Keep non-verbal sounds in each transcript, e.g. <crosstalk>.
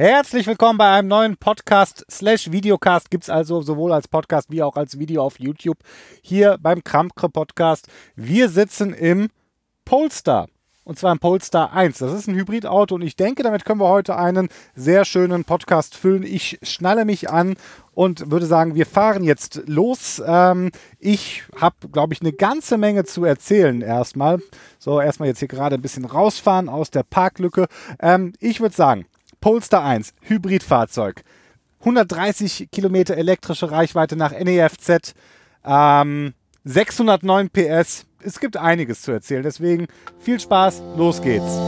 Herzlich willkommen bei einem neuen Podcast slash Videocast. Gibt es also sowohl als Podcast wie auch als Video auf YouTube hier beim Krampke Podcast. Wir sitzen im Polestar. Und zwar im Polestar 1. Das ist ein Hybridauto und ich denke, damit können wir heute einen sehr schönen Podcast füllen. Ich schnalle mich an und würde sagen, wir fahren jetzt los. Ähm, ich habe, glaube ich, eine ganze Menge zu erzählen erstmal. So, erstmal jetzt hier gerade ein bisschen rausfahren aus der Parklücke. Ähm, ich würde sagen, Polestar 1, Hybridfahrzeug. 130 Kilometer elektrische Reichweite nach NEFZ. Ähm, 609 PS. Es gibt einiges zu erzählen. Deswegen viel Spaß. Los geht's.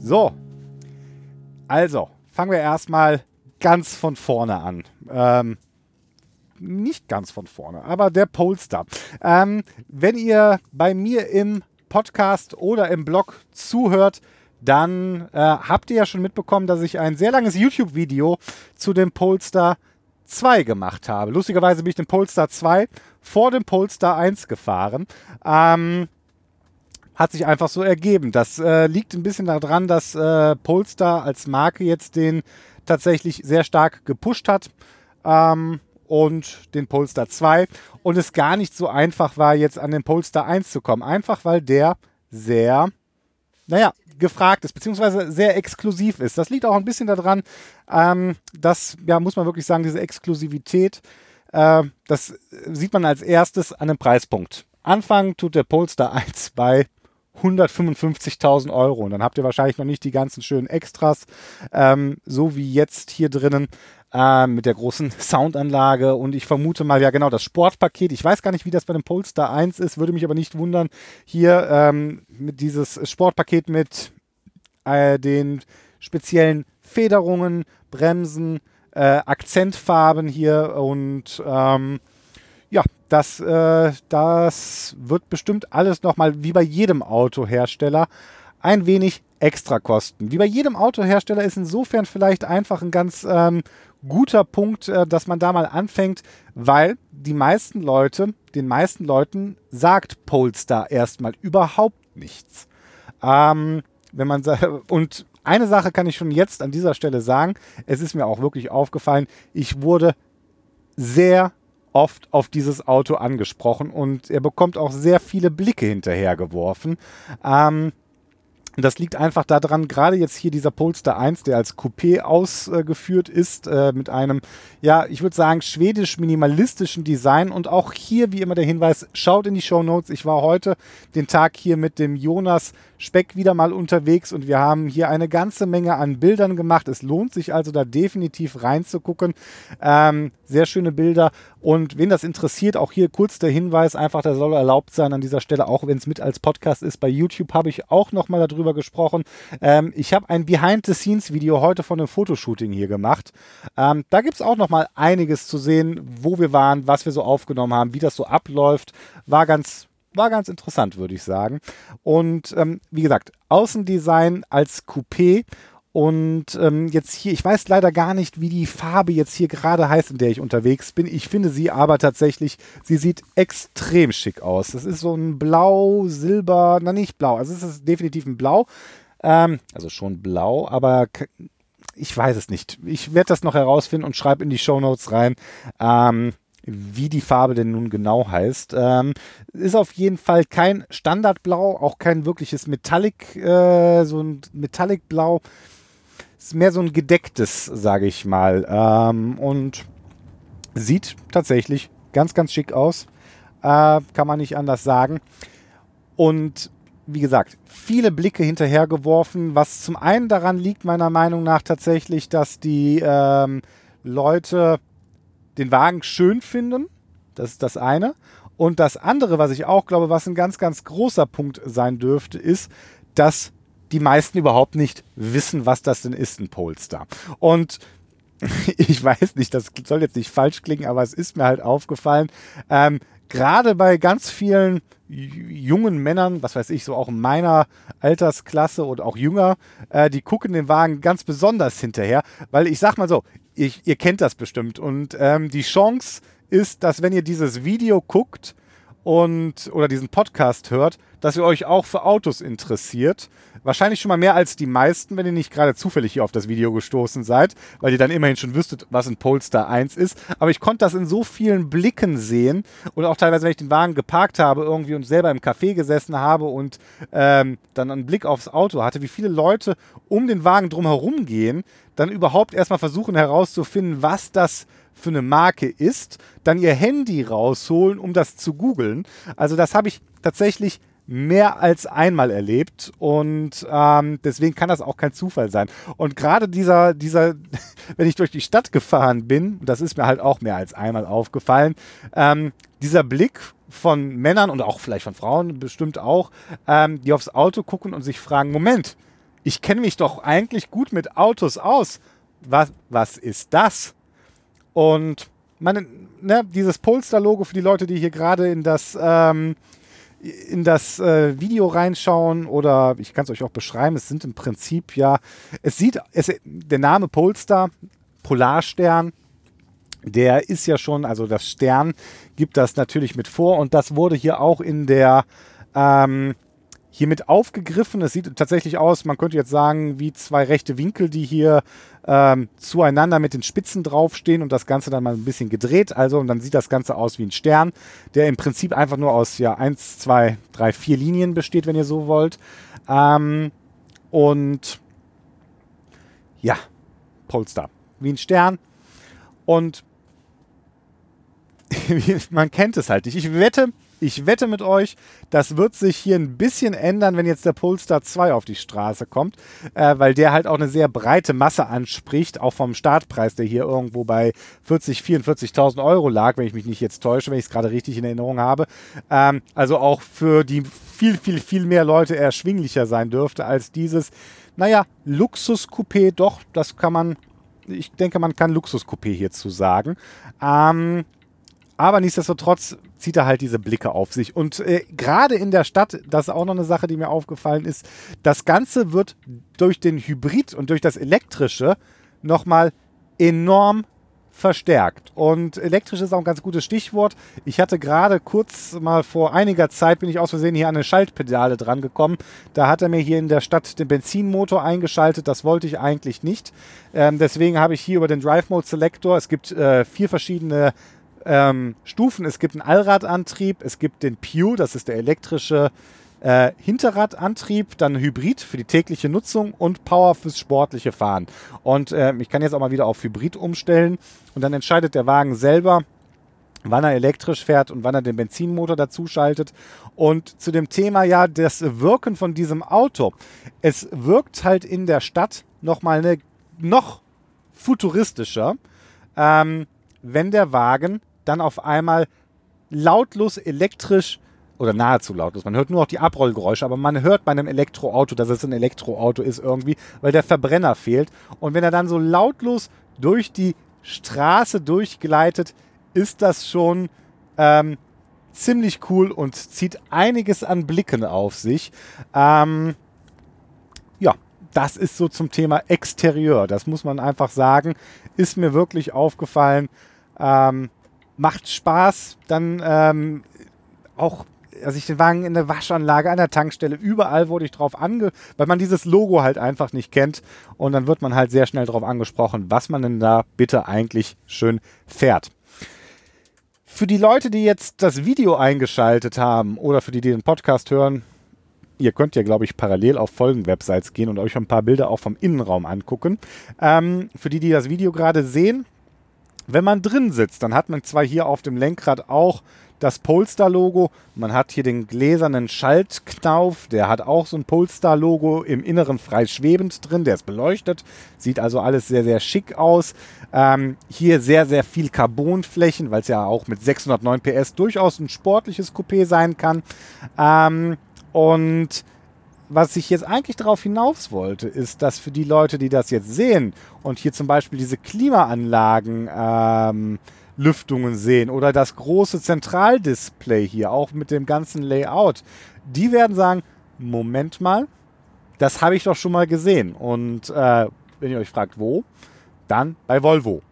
So. Also, fangen wir erstmal ganz von vorne an. Ähm, nicht ganz von vorne, aber der Polestar. Ähm, wenn ihr bei mir im Podcast oder im Blog zuhört, dann äh, habt ihr ja schon mitbekommen, dass ich ein sehr langes YouTube-Video zu dem Polestar 2 gemacht habe. Lustigerweise bin ich den Polestar 2 vor dem Polestar 1 gefahren. Ähm, hat sich einfach so ergeben. Das äh, liegt ein bisschen daran, dass äh, Polestar als Marke jetzt den tatsächlich sehr stark gepusht hat. Ähm, und den Polestar 2 und es gar nicht so einfach war, jetzt an den Polestar 1 zu kommen. Einfach weil der sehr, naja, gefragt ist, beziehungsweise sehr exklusiv ist. Das liegt auch ein bisschen daran, ähm, dass, ja, muss man wirklich sagen, diese Exklusivität, äh, das sieht man als erstes an dem Preispunkt. Anfangen tut der Polestar 1 bei 155.000 Euro. Und dann habt ihr wahrscheinlich noch nicht die ganzen schönen Extras, ähm, so wie jetzt hier drinnen äh, mit der großen <laughs> Soundanlage und ich vermute mal, ja genau, das Sportpaket. Ich weiß gar nicht, wie das bei dem Polestar 1 ist, würde mich aber nicht wundern. Hier ähm, mit dieses Sportpaket mit äh, den speziellen Federungen, Bremsen, äh, Akzentfarben hier und ähm, ja, das, äh, das wird bestimmt alles nochmal wie bei jedem Autohersteller ein wenig extra kosten. Wie bei jedem Autohersteller ist insofern vielleicht einfach ein ganz ähm, guter Punkt, äh, dass man da mal anfängt, weil die meisten Leute, den meisten Leuten sagt Polestar erstmal überhaupt nichts. Ähm, wenn man <laughs> und eine Sache kann ich schon jetzt an dieser Stelle sagen, es ist mir auch wirklich aufgefallen, ich wurde sehr oft auf dieses Auto angesprochen und er bekommt auch sehr viele Blicke hinterhergeworfen. Ähm, das liegt einfach daran, gerade jetzt hier dieser Polestar 1, der als Coupé ausgeführt ist, äh, mit einem, ja, ich würde sagen, schwedisch-minimalistischen Design. Und auch hier, wie immer der Hinweis, schaut in die Show Notes. Ich war heute den Tag hier mit dem Jonas Speck wieder mal unterwegs und wir haben hier eine ganze Menge an Bildern gemacht. Es lohnt sich also da definitiv reinzugucken. Ähm, sehr schöne Bilder. Und wen das interessiert, auch hier kurz der Hinweis, einfach, der soll erlaubt sein an dieser Stelle, auch wenn es mit als Podcast ist. Bei YouTube habe ich auch nochmal darüber gesprochen. Ähm, ich habe ein Behind-the-Scenes-Video heute von einem Fotoshooting hier gemacht. Ähm, da gibt es auch nochmal einiges zu sehen, wo wir waren, was wir so aufgenommen haben, wie das so abläuft. War ganz war ganz interessant, würde ich sagen. Und ähm, wie gesagt, Außendesign als Coupé. Und ähm, jetzt hier, ich weiß leider gar nicht, wie die Farbe jetzt hier gerade heißt, in der ich unterwegs bin. Ich finde sie aber tatsächlich, sie sieht extrem schick aus. Das ist so ein Blau, Silber, na nicht Blau, also es ist definitiv ein Blau. Ähm, also schon blau, aber ich weiß es nicht. Ich werde das noch herausfinden und schreibe in die Show Notes rein. Ähm, wie die Farbe denn nun genau heißt. Ähm, ist auf jeden Fall kein Standardblau, auch kein wirkliches Metallic, äh, so ein Metallic-Blau. Ist mehr so ein gedecktes, sage ich mal. Ähm, und sieht tatsächlich ganz, ganz schick aus. Äh, kann man nicht anders sagen. Und wie gesagt, viele Blicke hinterhergeworfen, was zum einen daran liegt, meiner Meinung nach tatsächlich, dass die ähm, Leute den Wagen schön finden. Das ist das eine. Und das andere, was ich auch glaube, was ein ganz, ganz großer Punkt sein dürfte, ist, dass die meisten überhaupt nicht wissen, was das denn ist, ein Polestar. Und <laughs> ich weiß nicht, das soll jetzt nicht falsch klingen, aber es ist mir halt aufgefallen, ähm, gerade bei ganz vielen jungen Männern, was weiß ich, so auch in meiner Altersklasse und auch jünger, äh, die gucken den Wagen ganz besonders hinterher, weil ich sag mal so, ich, ihr kennt das bestimmt. Und ähm, die Chance ist, dass wenn ihr dieses Video guckt und oder diesen Podcast hört, dass ihr euch auch für Autos interessiert. Wahrscheinlich schon mal mehr als die meisten, wenn ihr nicht gerade zufällig hier auf das Video gestoßen seid, weil ihr dann immerhin schon wüsstet, was ein Polestar 1 ist. Aber ich konnte das in so vielen Blicken sehen und auch teilweise, wenn ich den Wagen geparkt habe irgendwie und selber im Café gesessen habe und ähm, dann einen Blick aufs Auto hatte, wie viele Leute um den Wagen drumherum gehen, dann überhaupt erstmal versuchen herauszufinden, was das für eine Marke ist, dann ihr Handy rausholen, um das zu googeln. Also das habe ich tatsächlich mehr als einmal erlebt und ähm, deswegen kann das auch kein Zufall sein. Und gerade dieser, dieser, <laughs> wenn ich durch die Stadt gefahren bin, das ist mir halt auch mehr als einmal aufgefallen, ähm, dieser Blick von Männern und auch vielleicht von Frauen bestimmt auch, ähm, die aufs Auto gucken und sich fragen, Moment, ich kenne mich doch eigentlich gut mit Autos aus. Was, was ist das? Und meine, ne, dieses Polestar-Logo für die Leute, die hier gerade in das ähm, in das äh, Video reinschauen oder ich kann es euch auch beschreiben, es sind im Prinzip ja, es sieht, es, der Name Polestar, Polarstern, der ist ja schon, also das Stern gibt das natürlich mit vor und das wurde hier auch in der ähm, hiermit aufgegriffen. Es sieht tatsächlich aus, man könnte jetzt sagen, wie zwei rechte Winkel, die hier ähm, zueinander mit den Spitzen draufstehen und das Ganze dann mal ein bisschen gedreht. Also, und dann sieht das Ganze aus wie ein Stern, der im Prinzip einfach nur aus ja, 1, 2, 3, 4 Linien besteht, wenn ihr so wollt. Ähm, und ja, Polestar. Wie ein Stern. Und <laughs> man kennt es halt nicht. Ich wette, ich wette mit euch, das wird sich hier ein bisschen ändern, wenn jetzt der Polestar 2 auf die Straße kommt, äh, weil der halt auch eine sehr breite Masse anspricht, auch vom Startpreis, der hier irgendwo bei 40, 44.000 Euro lag, wenn ich mich nicht jetzt täusche, wenn ich es gerade richtig in Erinnerung habe. Ähm, also auch für die viel, viel, viel mehr Leute erschwinglicher sein dürfte als dieses, naja, Luxus-Coupé, doch, das kann man, ich denke, man kann Luxus-Coupé hierzu sagen. Ähm, aber nichtsdestotrotz zieht er halt diese Blicke auf sich. Und äh, gerade in der Stadt, das ist auch noch eine Sache, die mir aufgefallen ist, das Ganze wird durch den Hybrid und durch das Elektrische nochmal enorm verstärkt. Und elektrisch ist auch ein ganz gutes Stichwort. Ich hatte gerade kurz mal vor einiger Zeit, bin ich aus Versehen hier an eine Schaltpedale dran gekommen. Da hat er mir hier in der Stadt den Benzinmotor eingeschaltet. Das wollte ich eigentlich nicht. Ähm, deswegen habe ich hier über den Drive Mode Selector, es gibt äh, vier verschiedene ähm, Stufen. Es gibt einen Allradantrieb, es gibt den Pew, das ist der elektrische äh, Hinterradantrieb, dann Hybrid für die tägliche Nutzung und Power fürs sportliche Fahren. Und äh, ich kann jetzt auch mal wieder auf Hybrid umstellen und dann entscheidet der Wagen selber, wann er elektrisch fährt und wann er den Benzinmotor dazu schaltet. Und zu dem Thema ja, das Wirken von diesem Auto. Es wirkt halt in der Stadt nochmal eine, noch futuristischer, ähm, wenn der Wagen dann auf einmal lautlos elektrisch oder nahezu lautlos. Man hört nur noch die Abrollgeräusche, aber man hört bei einem Elektroauto, dass es ein Elektroauto ist irgendwie, weil der Verbrenner fehlt. Und wenn er dann so lautlos durch die Straße durchgleitet, ist das schon ähm, ziemlich cool und zieht einiges an Blicken auf sich. Ähm, ja, das ist so zum Thema Exterieur. Das muss man einfach sagen. Ist mir wirklich aufgefallen. Ähm, macht Spaß, dann ähm, auch also ich den Wagen in der Waschanlage, an der Tankstelle, überall wurde ich drauf ange, weil man dieses Logo halt einfach nicht kennt und dann wird man halt sehr schnell darauf angesprochen, was man denn da bitte eigentlich schön fährt. Für die Leute, die jetzt das Video eingeschaltet haben oder für die, die den Podcast hören, ihr könnt ja, glaube ich, parallel auf Folgen-Websites gehen und euch ein paar Bilder auch vom Innenraum angucken. Ähm, für die, die das Video gerade sehen, wenn man drin sitzt, dann hat man zwar hier auf dem Lenkrad auch das Polestar-Logo, man hat hier den gläsernen Schaltknauf, der hat auch so ein Polestar-Logo im Inneren frei schwebend drin, der ist beleuchtet, sieht also alles sehr, sehr schick aus. Ähm, hier sehr, sehr viel Carbonflächen, weil es ja auch mit 609 PS durchaus ein sportliches Coupé sein kann. Ähm, und was ich jetzt eigentlich darauf hinaus wollte, ist, dass für die Leute, die das jetzt sehen und hier zum Beispiel diese Klimaanlagen ähm, Lüftungen sehen oder das große Zentraldisplay hier, auch mit dem ganzen Layout, die werden sagen, Moment mal, das habe ich doch schon mal gesehen. Und äh, wenn ihr euch fragt, wo, dann bei Volvo.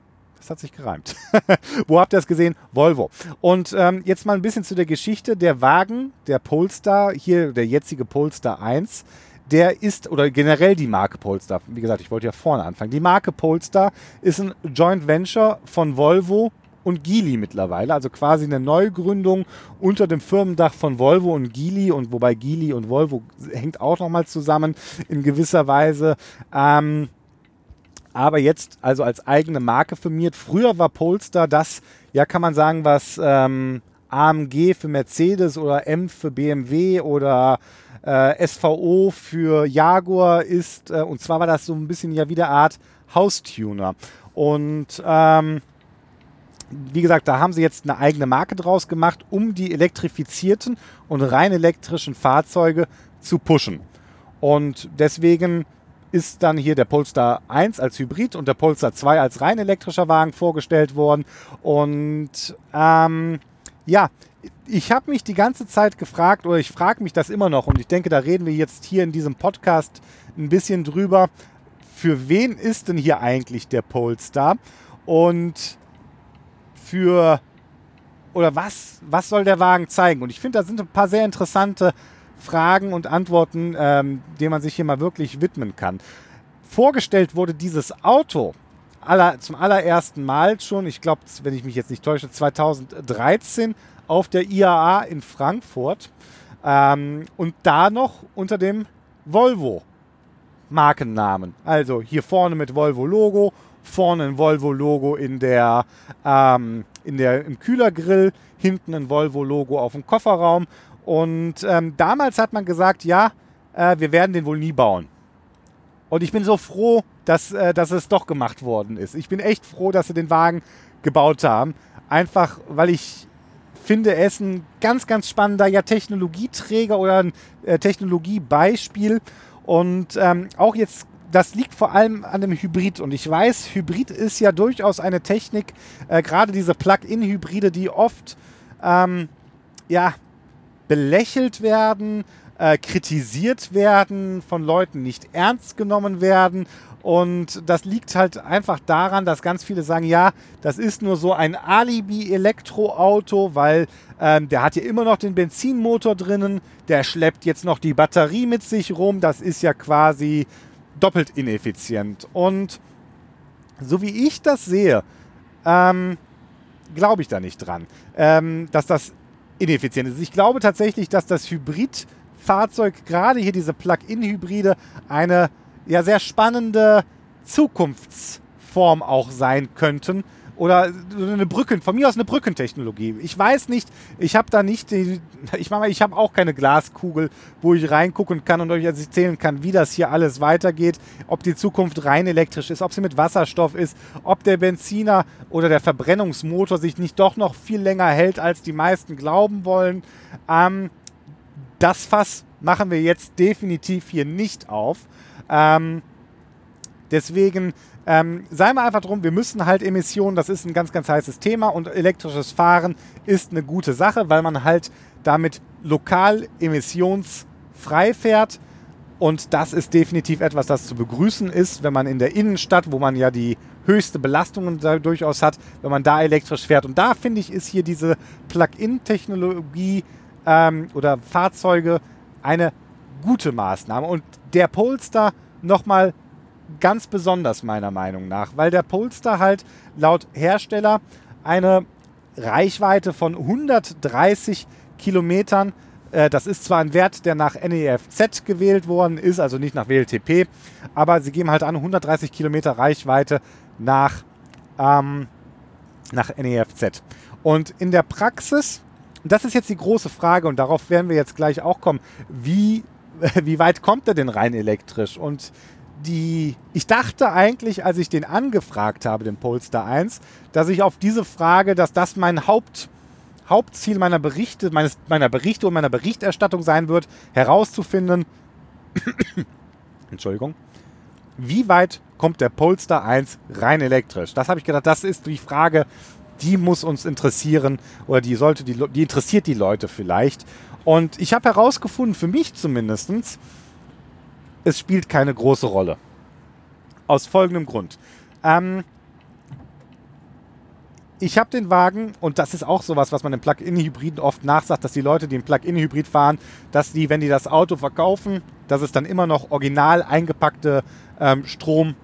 Das hat sich gereimt. <laughs> Wo habt ihr es gesehen? Volvo. Und ähm, jetzt mal ein bisschen zu der Geschichte. Der Wagen, der Polestar, hier der jetzige Polestar 1, der ist, oder generell die Marke Polestar, wie gesagt, ich wollte ja vorne anfangen. Die Marke Polestar ist ein Joint Venture von Volvo und Geely mittlerweile, also quasi eine Neugründung unter dem Firmendach von Volvo und Geely und wobei Geely und Volvo hängt auch nochmal zusammen in gewisser Weise. Ähm, aber jetzt also als eigene Marke firmiert. Früher war Polestar das, ja kann man sagen, was ähm, AMG für Mercedes oder M für BMW oder äh, SVO für Jaguar ist. Äh, und zwar war das so ein bisschen ja wieder Art Haustuner. Und ähm, wie gesagt, da haben sie jetzt eine eigene Marke draus gemacht, um die elektrifizierten und rein elektrischen Fahrzeuge zu pushen. Und deswegen ist dann hier der Polestar 1 als Hybrid und der Polestar 2 als rein elektrischer Wagen vorgestellt worden. Und ähm, ja, ich habe mich die ganze Zeit gefragt, oder ich frage mich das immer noch, und ich denke, da reden wir jetzt hier in diesem Podcast ein bisschen drüber, für wen ist denn hier eigentlich der Polestar? Und für, oder was, was soll der Wagen zeigen? Und ich finde, da sind ein paar sehr interessante Fragen und Antworten, ähm, denen man sich hier mal wirklich widmen kann. Vorgestellt wurde dieses Auto aller, zum allerersten Mal schon, ich glaube, wenn ich mich jetzt nicht täusche, 2013 auf der IAA in Frankfurt ähm, und da noch unter dem Volvo Markennamen. Also hier vorne mit Volvo Logo, vorne ein Volvo Logo in der, ähm, in der im Kühlergrill, hinten ein Volvo Logo auf dem Kofferraum und ähm, damals hat man gesagt, ja, äh, wir werden den wohl nie bauen. Und ich bin so froh, dass, äh, dass es doch gemacht worden ist. Ich bin echt froh, dass sie den Wagen gebaut haben. Einfach, weil ich finde, er ist ein ganz, ganz spannender ja, Technologieträger oder ein äh, Technologiebeispiel. Und ähm, auch jetzt, das liegt vor allem an dem Hybrid. Und ich weiß, Hybrid ist ja durchaus eine Technik, äh, gerade diese Plug-in-Hybride, die oft ähm, ja, belächelt werden, äh, kritisiert werden, von Leuten nicht ernst genommen werden. Und das liegt halt einfach daran, dass ganz viele sagen, ja, das ist nur so ein Alibi-Elektroauto, weil ähm, der hat ja immer noch den Benzinmotor drinnen, der schleppt jetzt noch die Batterie mit sich rum, das ist ja quasi doppelt ineffizient. Und so wie ich das sehe, ähm, glaube ich da nicht dran, ähm, dass das ineffizient ist. Ich glaube tatsächlich, dass das Hybridfahrzeug, gerade hier diese Plug-in-Hybride, eine ja sehr spannende Zukunftsform auch sein könnten, oder eine Brücken, von mir aus eine Brückentechnologie. Ich weiß nicht, ich habe da nicht, die, ich meine, ich habe auch keine Glaskugel, wo ich reingucken kann und euch erzählen kann, wie das hier alles weitergeht, ob die Zukunft rein elektrisch ist, ob sie mit Wasserstoff ist, ob der Benziner oder der Verbrennungsmotor sich nicht doch noch viel länger hält, als die meisten glauben wollen. Ähm, das Fass machen wir jetzt definitiv hier nicht auf. Ähm, deswegen ähm, sei mal einfach drum, wir müssen halt Emissionen, das ist ein ganz, ganz heißes Thema und elektrisches Fahren ist eine gute Sache, weil man halt damit lokal emissionsfrei fährt. Und das ist definitiv etwas, das zu begrüßen ist, wenn man in der Innenstadt, wo man ja die höchste Belastungen durchaus hat, wenn man da elektrisch fährt. Und da finde ich, ist hier diese Plug-in-Technologie ähm, oder Fahrzeuge eine gute Maßnahme. Und der Polestar nochmal ganz besonders meiner Meinung nach, weil der Polestar halt laut Hersteller eine Reichweite von 130 Kilometern, äh, das ist zwar ein Wert, der nach NEFZ gewählt worden ist, also nicht nach WLTP, aber sie geben halt an 130 Kilometer Reichweite nach, ähm, nach NEFZ. Und in der Praxis, das ist jetzt die große Frage und darauf werden wir jetzt gleich auch kommen, wie, <laughs> wie weit kommt er denn rein elektrisch? Und die, ich dachte eigentlich, als ich den angefragt habe, den Polestar 1, dass ich auf diese Frage, dass das mein Haupt, Hauptziel meiner Berichte, meines, meiner Berichte und meiner Berichterstattung sein wird, herauszufinden, <coughs> Entschuldigung, wie weit kommt der Polestar 1 rein elektrisch? Das habe ich gedacht, das ist die Frage, die muss uns interessieren oder die sollte die, die interessiert die Leute vielleicht. Und ich habe herausgefunden, für mich zumindestens es spielt keine große Rolle. Aus folgendem Grund. Ähm, ich habe den Wagen und das ist auch sowas, was man im Plug-in-Hybriden oft nachsagt, dass die Leute, die einen Plug-in-Hybrid fahren, dass die, wenn die das Auto verkaufen, dass es dann immer noch original eingepackte ähm, Strom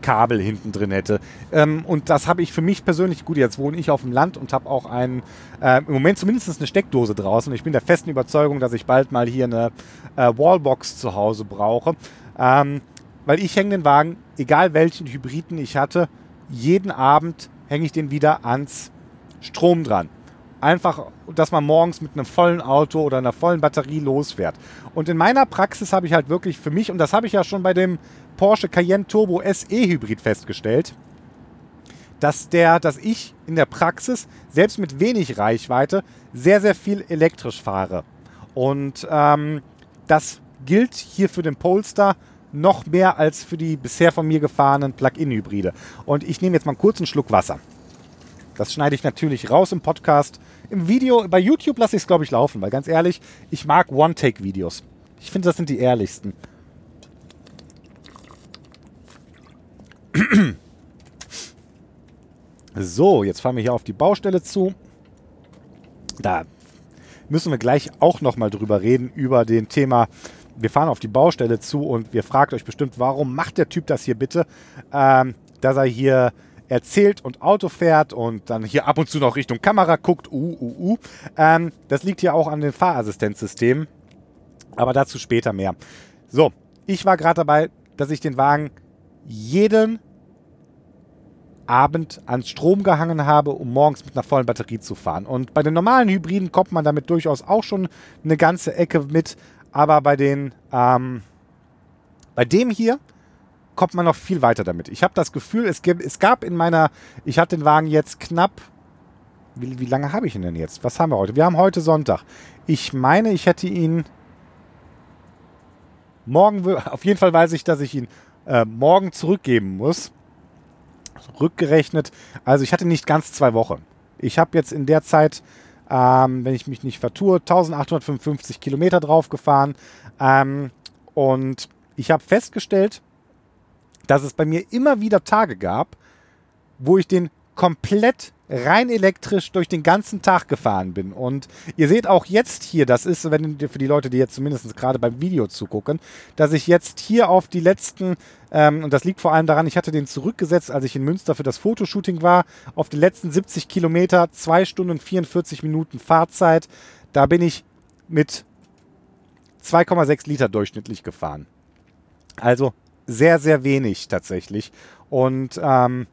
Kabel hinten drin hätte. Ähm, und das habe ich für mich persönlich, gut, jetzt wohne ich auf dem Land und habe auch einen, äh, im Moment zumindest eine Steckdose draußen. Ich bin der festen Überzeugung, dass ich bald mal hier eine äh, Wallbox zu Hause brauche. Ähm, weil ich hänge den Wagen, egal welchen Hybriden ich hatte, jeden Abend hänge ich den wieder ans Strom dran. Einfach, dass man morgens mit einem vollen Auto oder einer vollen Batterie losfährt. Und in meiner Praxis habe ich halt wirklich für mich, und das habe ich ja schon bei dem Porsche Cayenne Turbo SE Hybrid festgestellt, dass, der, dass ich in der Praxis, selbst mit wenig Reichweite, sehr, sehr viel elektrisch fahre. Und ähm, das gilt hier für den Polestar noch mehr als für die bisher von mir gefahrenen Plug-in-Hybride. Und ich nehme jetzt mal einen kurzen Schluck Wasser. Das schneide ich natürlich raus im Podcast. Im Video, bei YouTube lasse ich es, glaube ich, laufen, weil ganz ehrlich, ich mag One-Take-Videos. Ich finde, das sind die ehrlichsten. <clears throat> So, jetzt fahren wir hier auf die Baustelle zu. Da müssen wir gleich auch nochmal drüber reden, über den Thema, wir fahren auf die Baustelle zu und wir fragt euch bestimmt, warum macht der Typ das hier bitte? Ähm, dass er hier erzählt und Auto fährt und dann hier ab und zu noch Richtung Kamera guckt. Uh, uh, uh. Ähm, das liegt ja auch an den Fahrassistenzsystemen. Aber dazu später mehr. So, ich war gerade dabei, dass ich den Wagen jeden Abend ans Strom gehangen habe, um morgens mit einer vollen Batterie zu fahren. Und bei den normalen Hybriden kommt man damit durchaus auch schon eine ganze Ecke mit. Aber bei den, ähm, bei dem hier kommt man noch viel weiter damit. Ich habe das Gefühl, es, es gab in meiner, ich hatte den Wagen jetzt knapp, wie, wie lange habe ich ihn denn jetzt? Was haben wir heute? Wir haben heute Sonntag. Ich meine, ich hätte ihn morgen, auf jeden Fall weiß ich, dass ich ihn äh, morgen zurückgeben muss. Rückgerechnet, also ich hatte nicht ganz zwei Wochen. Ich habe jetzt in der Zeit, ähm, wenn ich mich nicht vertue, 1855 Kilometer drauf gefahren. Ähm, und ich habe festgestellt, dass es bei mir immer wieder Tage gab, wo ich den komplett rein elektrisch durch den ganzen Tag gefahren bin. Und ihr seht auch jetzt hier, das ist, wenn für die Leute, die jetzt zumindest gerade beim Video zugucken, dass ich jetzt hier auf die letzten, ähm, und das liegt vor allem daran, ich hatte den zurückgesetzt, als ich in Münster für das Fotoshooting war, auf die letzten 70 Kilometer, 2 Stunden 44 Minuten Fahrzeit. Da bin ich mit 2,6 Liter durchschnittlich gefahren. Also sehr, sehr wenig tatsächlich. Und ähm,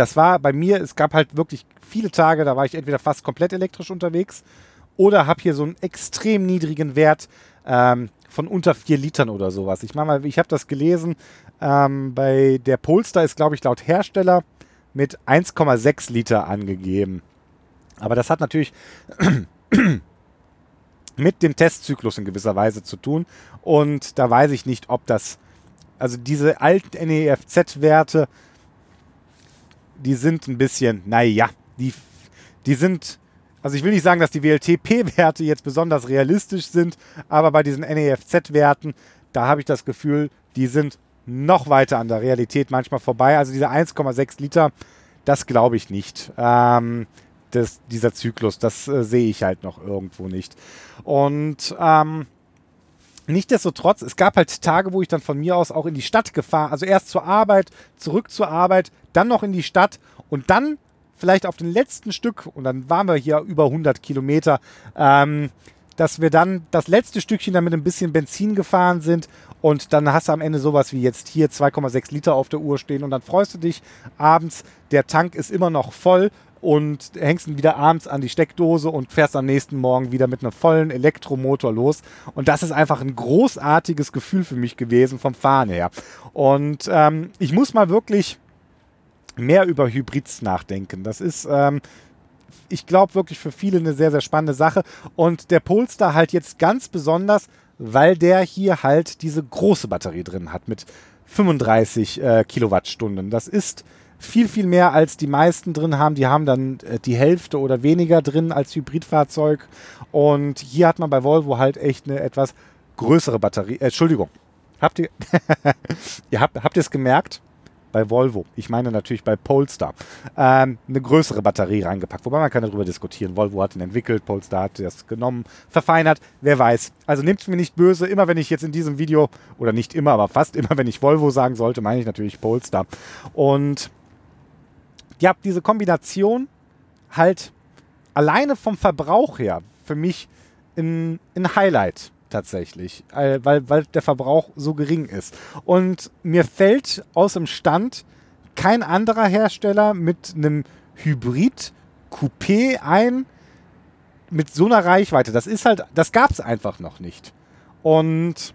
das war bei mir, es gab halt wirklich viele Tage, da war ich entweder fast komplett elektrisch unterwegs oder habe hier so einen extrem niedrigen Wert ähm, von unter 4 Litern oder sowas. Ich meine mal, ich habe das gelesen, ähm, bei der Polestar ist, glaube ich, laut Hersteller mit 1,6 Liter angegeben. Aber das hat natürlich <clears throat> mit dem Testzyklus in gewisser Weise zu tun. Und da weiß ich nicht, ob das, also diese alten NEFZ-Werte, die sind ein bisschen, naja, die, die sind, also ich will nicht sagen, dass die WLTP-Werte jetzt besonders realistisch sind, aber bei diesen NEFZ-Werten, da habe ich das Gefühl, die sind noch weiter an der Realität manchmal vorbei. Also diese 1,6 Liter, das glaube ich nicht. Ähm, das, dieser Zyklus, das äh, sehe ich halt noch irgendwo nicht. Und ähm, Nichtsdestotrotz, es gab halt Tage, wo ich dann von mir aus auch in die Stadt gefahren, also erst zur Arbeit, zurück zur Arbeit, dann noch in die Stadt und dann vielleicht auf den letzten Stück, und dann waren wir hier über 100 Kilometer, ähm, dass wir dann das letzte Stückchen dann mit ein bisschen Benzin gefahren sind und dann hast du am Ende sowas wie jetzt hier 2,6 Liter auf der Uhr stehen und dann freust du dich abends, der Tank ist immer noch voll und hängst ihn wieder abends an die Steckdose und fährst am nächsten Morgen wieder mit einem vollen Elektromotor los. Und das ist einfach ein großartiges Gefühl für mich gewesen vom Fahren her. Und ähm, ich muss mal wirklich mehr über Hybrids nachdenken. Das ist, ähm, ich glaube, wirklich für viele eine sehr, sehr spannende Sache. Und der Polestar halt jetzt ganz besonders, weil der hier halt diese große Batterie drin hat mit 35 äh, Kilowattstunden. Das ist viel, viel mehr als die meisten drin haben. Die haben dann äh, die Hälfte oder weniger drin als Hybridfahrzeug. Und hier hat man bei Volvo halt echt eine etwas größere Batterie. Äh, Entschuldigung. Habt ihr, <laughs> ihr habt, habt ihr es gemerkt? Bei Volvo, ich meine natürlich bei Polestar, ähm, eine größere Batterie reingepackt. Wobei man kann darüber diskutieren. Volvo hat ihn entwickelt, Polestar hat das genommen, verfeinert, wer weiß. Also nehmt mir nicht böse, immer wenn ich jetzt in diesem Video, oder nicht immer, aber fast immer, wenn ich Volvo sagen sollte, meine ich natürlich Polestar. Und ja, diese Kombination halt alleine vom Verbrauch her für mich ein Highlight tatsächlich, äh, weil, weil der Verbrauch so gering ist. Und mir fällt aus dem Stand kein anderer Hersteller mit einem Hybrid-Coupé ein, mit so einer Reichweite. Das ist halt, das gab es einfach noch nicht. Und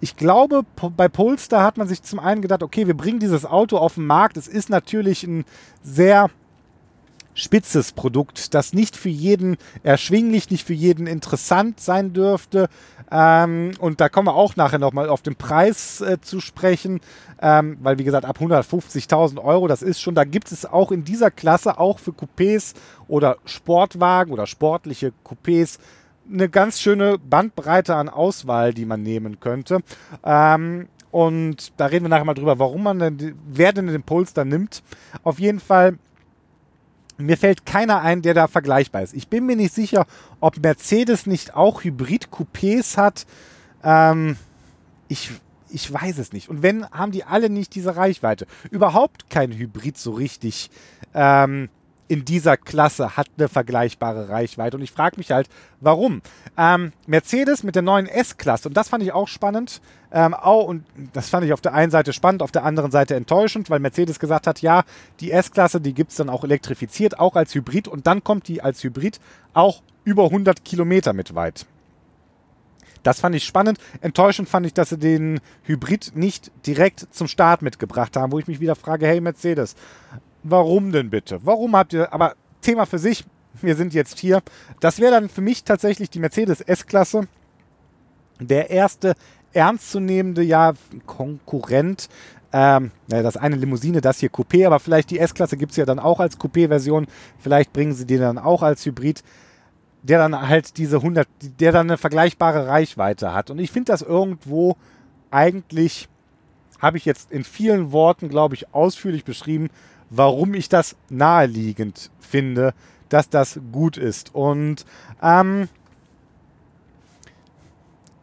ich glaube, bei Polestar hat man sich zum einen gedacht, okay, wir bringen dieses Auto auf den Markt. Es ist natürlich ein sehr spitzes Produkt, das nicht für jeden erschwinglich, nicht für jeden interessant sein dürfte. Ähm, und da kommen wir auch nachher nochmal auf den Preis äh, zu sprechen, ähm, weil wie gesagt, ab 150.000 Euro, das ist schon, da gibt es auch in dieser Klasse, auch für Coupés oder Sportwagen oder sportliche Coupés, eine ganz schöne Bandbreite an Auswahl, die man nehmen könnte. Ähm, und da reden wir nachher mal drüber, warum man denn, wer denn den Polster nimmt. Auf jeden Fall mir fällt keiner ein, der da vergleichbar ist. Ich bin mir nicht sicher, ob Mercedes nicht auch Hybrid-Coupés hat. Ähm, ich, ich weiß es nicht. Und wenn, haben die alle nicht diese Reichweite. Überhaupt kein Hybrid so richtig. Ähm, in dieser Klasse hat eine vergleichbare Reichweite. Und ich frage mich halt, warum? Ähm, Mercedes mit der neuen S-Klasse, und das fand ich auch spannend, ähm, oh, und das fand ich auf der einen Seite spannend, auf der anderen Seite enttäuschend, weil Mercedes gesagt hat, ja, die S-Klasse, die gibt es dann auch elektrifiziert, auch als Hybrid, und dann kommt die als Hybrid auch über 100 Kilometer mit weit. Das fand ich spannend. Enttäuschend fand ich, dass sie den Hybrid nicht direkt zum Start mitgebracht haben, wo ich mich wieder frage, hey Mercedes, Warum denn bitte? Warum habt ihr, aber Thema für sich, wir sind jetzt hier. Das wäre dann für mich tatsächlich die Mercedes S-Klasse. Der erste ernstzunehmende ja, Konkurrent. Ähm, das eine Limousine, das hier Coupé, aber vielleicht die S-Klasse gibt es ja dann auch als Coupé-Version. Vielleicht bringen sie die dann auch als Hybrid, der dann halt diese 100, der dann eine vergleichbare Reichweite hat. Und ich finde das irgendwo eigentlich, habe ich jetzt in vielen Worten, glaube ich, ausführlich beschrieben, warum ich das naheliegend finde, dass das gut ist. Und ähm,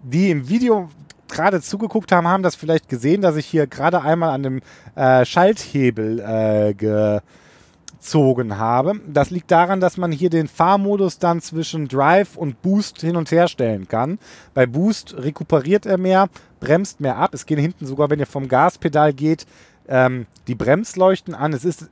die im Video gerade zugeguckt haben, haben das vielleicht gesehen, dass ich hier gerade einmal an dem äh, Schalthebel äh, gezogen habe. Das liegt daran, dass man hier den Fahrmodus dann zwischen Drive und Boost hin und her stellen kann. Bei Boost rekuperiert er mehr, bremst mehr ab. Es geht hinten sogar, wenn ihr vom Gaspedal geht, ähm, die Bremsleuchten an. Es ist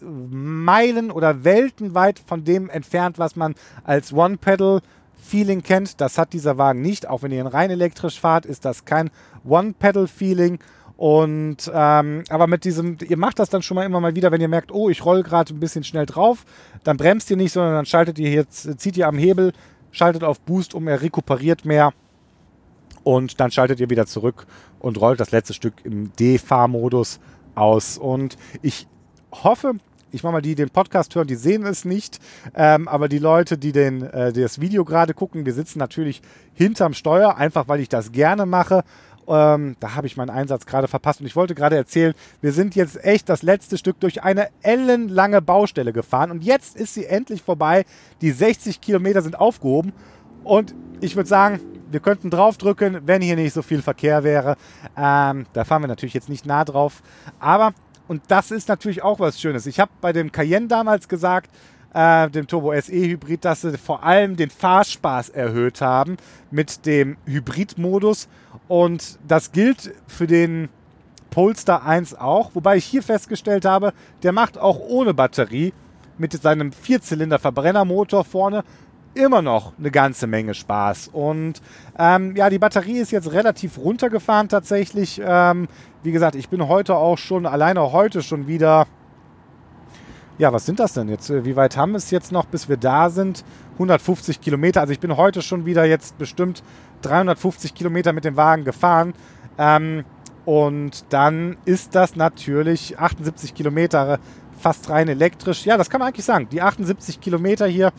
Meilen oder weltenweit von dem entfernt, was man als One-Pedal-Feeling kennt. Das hat dieser Wagen nicht. Auch wenn ihr ihn rein elektrisch fahrt, ist das kein One-Pedal-Feeling. Und ähm, aber mit diesem, ihr macht das dann schon mal immer mal wieder, wenn ihr merkt, oh, ich roll gerade ein bisschen schnell drauf, dann bremst ihr nicht, sondern dann schaltet ihr jetzt, zieht ihr am Hebel, schaltet auf Boost um, er rekuperiert mehr und dann schaltet ihr wieder zurück und rollt das letzte Stück im D-Fahrmodus aus. Und ich hoffe, ich mache mal die, die den Podcast hören, die sehen es nicht, ähm, aber die Leute, die den, äh, die das Video gerade gucken, wir sitzen natürlich hinterm Steuer, einfach weil ich das gerne mache. Ähm, da habe ich meinen Einsatz gerade verpasst und ich wollte gerade erzählen, wir sind jetzt echt das letzte Stück durch eine ellenlange Baustelle gefahren und jetzt ist sie endlich vorbei. Die 60 Kilometer sind aufgehoben und ich würde sagen, wir könnten draufdrücken, wenn hier nicht so viel Verkehr wäre. Ähm, da fahren wir natürlich jetzt nicht nah drauf. Aber, und das ist natürlich auch was Schönes. Ich habe bei dem Cayenne damals gesagt, äh, dem Turbo SE Hybrid, dass sie vor allem den Fahrspaß erhöht haben mit dem Hybrid-Modus. Und das gilt für den Polestar 1 auch. Wobei ich hier festgestellt habe, der macht auch ohne Batterie mit seinem Vierzylinder-Verbrennermotor vorne immer noch eine ganze Menge Spaß. Und ähm, ja, die Batterie ist jetzt relativ runtergefahren tatsächlich. Ähm, wie gesagt, ich bin heute auch schon, alleine heute schon wieder. Ja, was sind das denn jetzt? Wie weit haben wir es jetzt noch, bis wir da sind? 150 Kilometer. Also ich bin heute schon wieder jetzt bestimmt 350 Kilometer mit dem Wagen gefahren. Ähm, und dann ist das natürlich 78 Kilometer fast rein elektrisch. Ja, das kann man eigentlich sagen. Die 78 Kilometer hier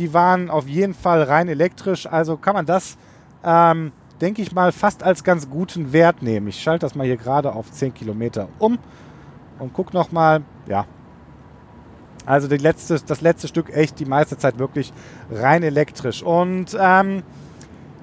die waren auf jeden Fall rein elektrisch. Also kann man das ähm, denke ich mal, fast als ganz guten Wert nehmen. Ich schalte das mal hier gerade auf 10 Kilometer um und gucke nochmal. Ja. Also letzte, das letzte Stück echt die meiste Zeit wirklich rein elektrisch. Und ähm,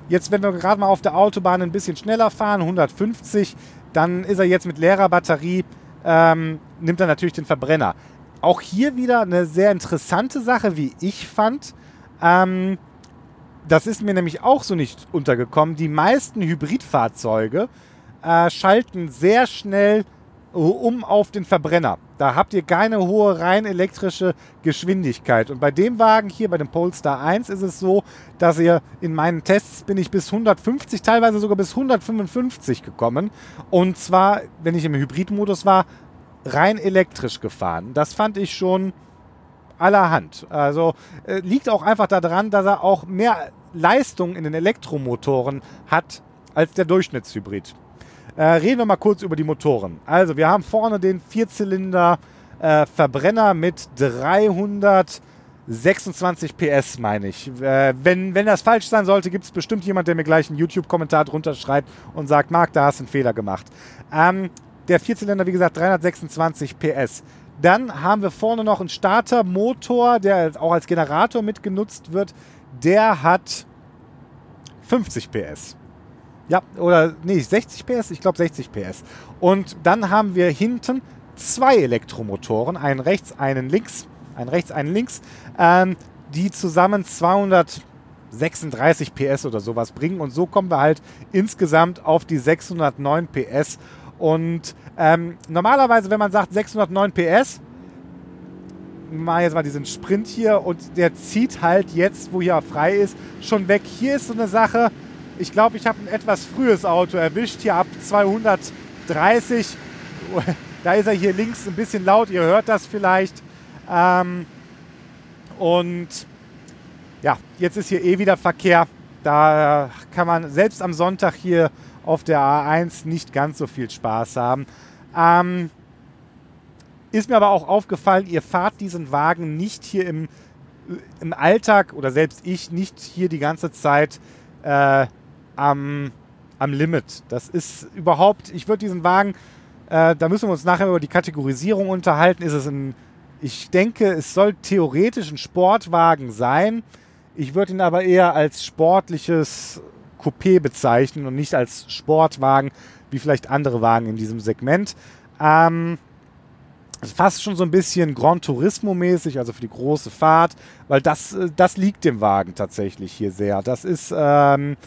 jetzt, wenn wir gerade mal auf der Autobahn ein bisschen schneller fahren, 150, dann ist er jetzt mit leerer Batterie, ähm, nimmt er natürlich den Verbrenner. Auch hier wieder eine sehr interessante Sache, wie ich fand. Ähm, das ist mir nämlich auch so nicht untergekommen. Die meisten Hybridfahrzeuge äh, schalten sehr schnell um auf den Verbrenner. Da habt ihr keine hohe rein elektrische Geschwindigkeit. Und bei dem Wagen hier, bei dem Polestar 1, ist es so, dass ihr in meinen Tests bin ich bis 150, teilweise sogar bis 155 gekommen. Und zwar, wenn ich im Hybridmodus war, rein elektrisch gefahren. Das fand ich schon allerhand. Also äh, liegt auch einfach daran, dass er auch mehr Leistung in den Elektromotoren hat als der Durchschnittshybrid. Äh, reden wir mal kurz über die Motoren. Also wir haben vorne den Vierzylinder äh, Verbrenner mit 326 PS, meine ich. Äh, wenn, wenn das falsch sein sollte, gibt es bestimmt jemand, der mir gleich einen YouTube-Kommentar drunter schreibt und sagt, Marc, da hast du einen Fehler gemacht. Ähm, der Vierzylinder, wie gesagt, 326 PS. Dann haben wir vorne noch einen Startermotor, der auch als Generator mitgenutzt wird. Der hat 50 PS. Ja, oder nee, 60 PS, ich glaube 60 PS. Und dann haben wir hinten zwei Elektromotoren, einen rechts, einen links, einen rechts, einen links, ähm, die zusammen 236 PS oder sowas bringen. Und so kommen wir halt insgesamt auf die 609 PS. Und ähm, normalerweise, wenn man sagt 609 PS, mal jetzt mal diesen Sprint hier und der zieht halt jetzt, wo hier frei ist, schon weg. Hier ist so eine Sache, ich glaube, ich habe ein etwas frühes Auto erwischt, hier ab 230. <laughs> Da ist er hier links ein bisschen laut, ihr hört das vielleicht. Ähm, und ja, jetzt ist hier eh wieder Verkehr. Da kann man selbst am Sonntag hier auf der A1 nicht ganz so viel Spaß haben. Ähm, ist mir aber auch aufgefallen, ihr fahrt diesen Wagen nicht hier im, im Alltag oder selbst ich nicht hier die ganze Zeit äh, am, am Limit. Das ist überhaupt, ich würde diesen Wagen, äh, da müssen wir uns nachher über die Kategorisierung unterhalten. Ist es ein, ich denke, es soll theoretisch ein Sportwagen sein. Ich würde ihn aber eher als sportliches Coupé bezeichnen und nicht als Sportwagen, wie vielleicht andere Wagen in diesem Segment. Ähm, fast schon so ein bisschen Grand Turismo-mäßig, also für die große Fahrt, weil das, äh, das liegt dem Wagen tatsächlich hier sehr. Das ist ähm,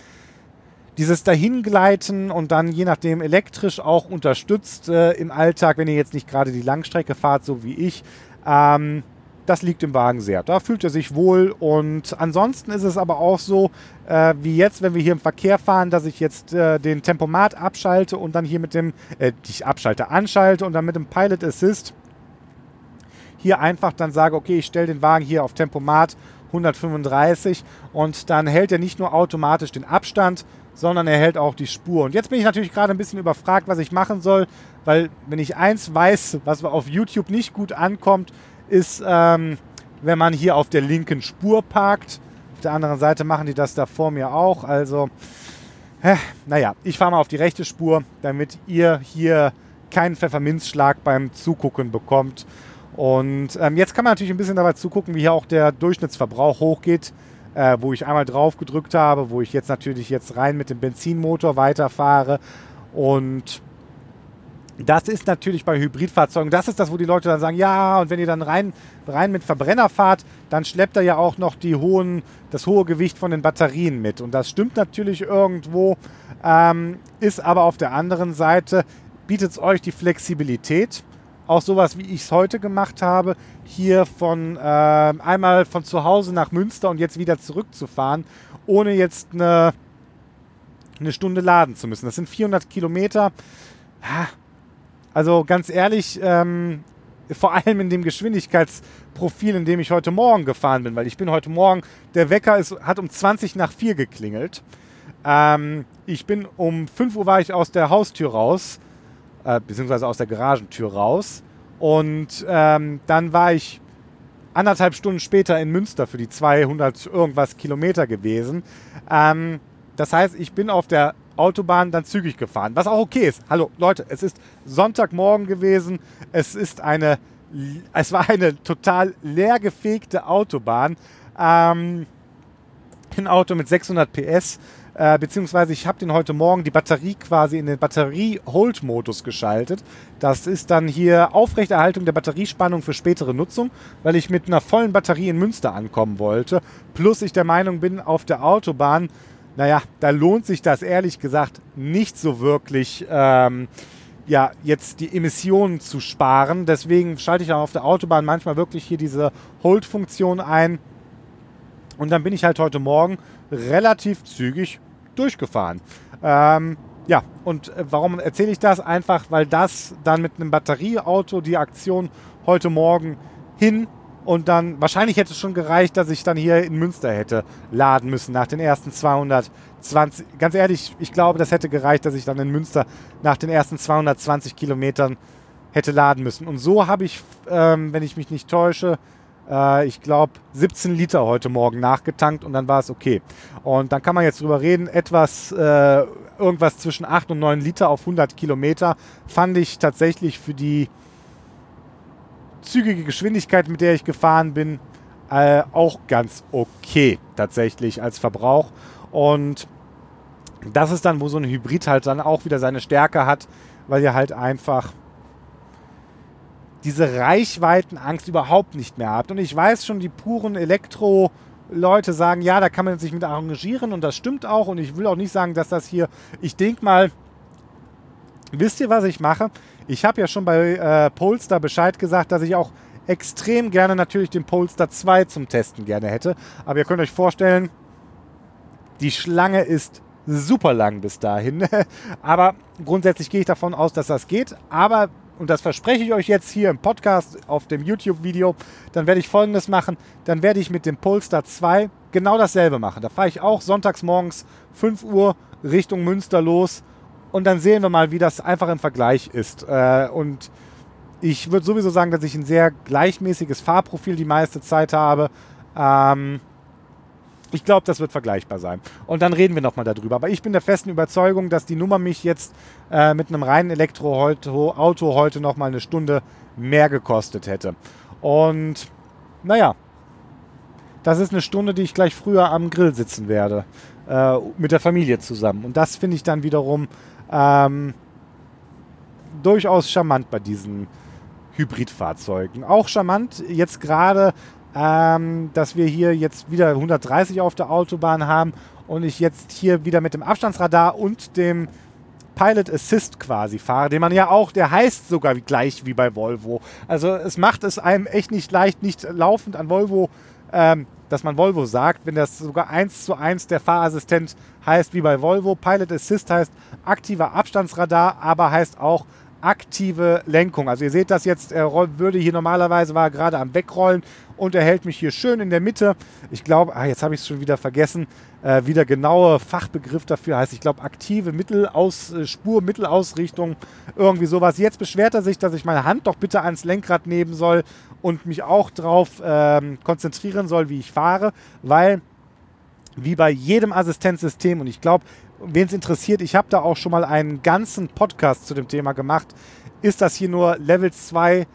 dieses Dahingleiten und dann je nachdem elektrisch auch unterstützt äh, im Alltag, wenn ihr jetzt nicht gerade die Langstrecke fahrt, so wie ich. Ähm, das liegt im Wagen sehr. Da fühlt er sich wohl und ansonsten ist es aber auch so, äh, wie jetzt, wenn wir hier im Verkehr fahren, dass ich jetzt äh, den Tempomat abschalte und dann hier mit dem, äh, ich abschalte, anschalte und dann mit dem Pilot Assist hier einfach dann sage, okay, ich stelle den Wagen hier auf Tempomat 135 und dann hält er nicht nur automatisch den Abstand, sondern er hält auch die Spur. Und jetzt bin ich natürlich gerade ein bisschen überfragt, was ich machen soll, weil wenn ich eins weiß, was auf YouTube nicht gut ankommt, ist, ähm, wenn man hier auf der linken Spur parkt. Auf der anderen Seite machen die das da vor mir auch. Also, hä, naja, ich fahre mal auf die rechte Spur, damit ihr hier keinen Pfefferminzschlag beim Zugucken bekommt. Und ähm, jetzt kann man natürlich ein bisschen dabei zugucken, wie hier auch der Durchschnittsverbrauch hochgeht, äh, wo ich einmal drauf gedrückt habe, wo ich jetzt natürlich jetzt rein mit dem Benzinmotor weiterfahre. Und das ist natürlich bei Hybridfahrzeugen, das ist das, wo die Leute dann sagen, ja, und wenn ihr dann rein, rein mit Verbrenner fahrt, dann schleppt er ja auch noch die hohen, das hohe Gewicht von den Batterien mit. Und das stimmt natürlich irgendwo, ähm, ist aber auf der anderen Seite, bietet es euch die Flexibilität, auch sowas, wie ich es heute gemacht habe, hier von äh, einmal von zu Hause nach Münster und jetzt wieder zurückzufahren, ohne jetzt eine, eine Stunde laden zu müssen. Das sind 400 Kilometer. Also ganz ehrlich, ähm, vor allem in dem Geschwindigkeitsprofil, in dem ich heute Morgen gefahren bin, weil ich bin heute Morgen, der Wecker ist, hat um 20 nach 4 geklingelt. Ähm, ich bin um 5 Uhr war ich aus der Haustür raus, äh, beziehungsweise aus der Garagentür raus. Und ähm, dann war ich anderthalb Stunden später in Münster für die 200 irgendwas Kilometer gewesen. Ähm, das heißt, ich bin auf der Autobahn dann zügig gefahren, was auch okay ist. Hallo Leute, es ist Sonntagmorgen gewesen, es ist eine, es war eine total leergefegte Autobahn. Ähm, ein Auto mit 600 PS, äh, beziehungsweise ich habe den heute Morgen die Batterie quasi in den Batterie-Hold-Modus geschaltet. Das ist dann hier Aufrechterhaltung der Batteriespannung für spätere Nutzung, weil ich mit einer vollen Batterie in Münster ankommen wollte. Plus ich der Meinung bin, auf der Autobahn, naja, da lohnt sich das ehrlich gesagt nicht so wirklich. Ähm, ja, jetzt die Emissionen zu sparen. Deswegen schalte ich auch auf der Autobahn manchmal wirklich hier diese Hold-Funktion ein und dann bin ich halt heute Morgen relativ zügig durchgefahren. Ähm, ja, und äh, warum erzähle ich das? Einfach, weil das dann mit einem Batterieauto die Aktion heute Morgen hin und dann wahrscheinlich hätte es schon gereicht, dass ich dann hier in Münster hätte laden müssen nach den ersten 220. Ganz ehrlich, ich glaube, das hätte gereicht, dass ich dann in Münster nach den ersten 220 Kilometern hätte laden müssen. Und so habe ich, ähm, wenn ich mich nicht täusche, äh, ich glaube, 17 Liter heute Morgen nachgetankt und dann war es okay. Und dann kann man jetzt drüber reden, etwas, äh, irgendwas zwischen 8 und 9 Liter auf 100 Kilometer fand ich tatsächlich für die zügige Geschwindigkeit, mit der ich gefahren bin, äh, auch ganz okay tatsächlich als Verbrauch. Und das ist dann, wo so ein Hybrid halt dann auch wieder seine Stärke hat, weil ihr halt einfach diese Reichweitenangst überhaupt nicht mehr habt. Und ich weiß schon, die puren Elektro- Leute sagen, ja, da kann man sich mit arrangieren und das stimmt auch. Und ich will auch nicht sagen, dass das hier, ich denke mal, wisst ihr, was ich mache? Ich habe ja schon bei äh, Polestar Bescheid gesagt, dass ich auch extrem gerne natürlich den Polestar 2 zum Testen gerne hätte. Aber ihr könnt euch vorstellen, die Schlange ist super lang bis dahin. <laughs> Aber grundsätzlich gehe ich davon aus, dass das geht. Aber und das verspreche ich euch jetzt hier im Podcast, auf dem YouTube-Video, dann werde ich folgendes machen. Dann werde ich mit dem Polestar 2 genau dasselbe machen. Da fahre ich auch sonntags morgens 5 Uhr Richtung Münster los und dann sehen wir mal, wie das einfach im Vergleich ist. Äh, und ich würde sowieso sagen, dass ich ein sehr gleichmäßiges Fahrprofil die meiste Zeit habe. Ähm, ich glaube, das wird vergleichbar sein. Und dann reden wir nochmal darüber. Aber ich bin der festen Überzeugung, dass die Nummer mich jetzt äh, mit einem reinen Elektroauto heute nochmal eine Stunde mehr gekostet hätte. Und naja, das ist eine Stunde, die ich gleich früher am Grill sitzen werde. Äh, mit der Familie zusammen. Und das finde ich dann wiederum ähm, durchaus charmant bei diesen Hybridfahrzeugen. Auch charmant jetzt gerade ähm, dass wir hier jetzt wieder 130 auf der Autobahn haben und ich jetzt hier wieder mit dem Abstandsradar und dem Pilot Assist quasi fahre, den man ja auch, der heißt sogar gleich wie bei Volvo. Also es macht es einem echt nicht leicht, nicht laufend an Volvo, ähm, dass man Volvo sagt, wenn das sogar eins zu eins der Fahrassistent heißt wie bei Volvo. Pilot Assist heißt aktiver Abstandsradar, aber heißt auch aktive Lenkung. Also ihr seht das jetzt, er würde hier normalerweise, war er gerade am Wegrollen und er hält mich hier schön in der Mitte. Ich glaube, ah, jetzt habe ich es schon wieder vergessen, äh, wie der genaue Fachbegriff dafür heißt. Ich glaube, aktive Mittelaus, äh, Spur-Mittelausrichtung, irgendwie sowas. Jetzt beschwert er sich, dass ich meine Hand doch bitte ans Lenkrad nehmen soll und mich auch darauf ähm, konzentrieren soll, wie ich fahre, weil wie bei jedem Assistenzsystem, und ich glaube, wen es interessiert, ich habe da auch schon mal einen ganzen Podcast zu dem Thema gemacht. Ist das hier nur Level 2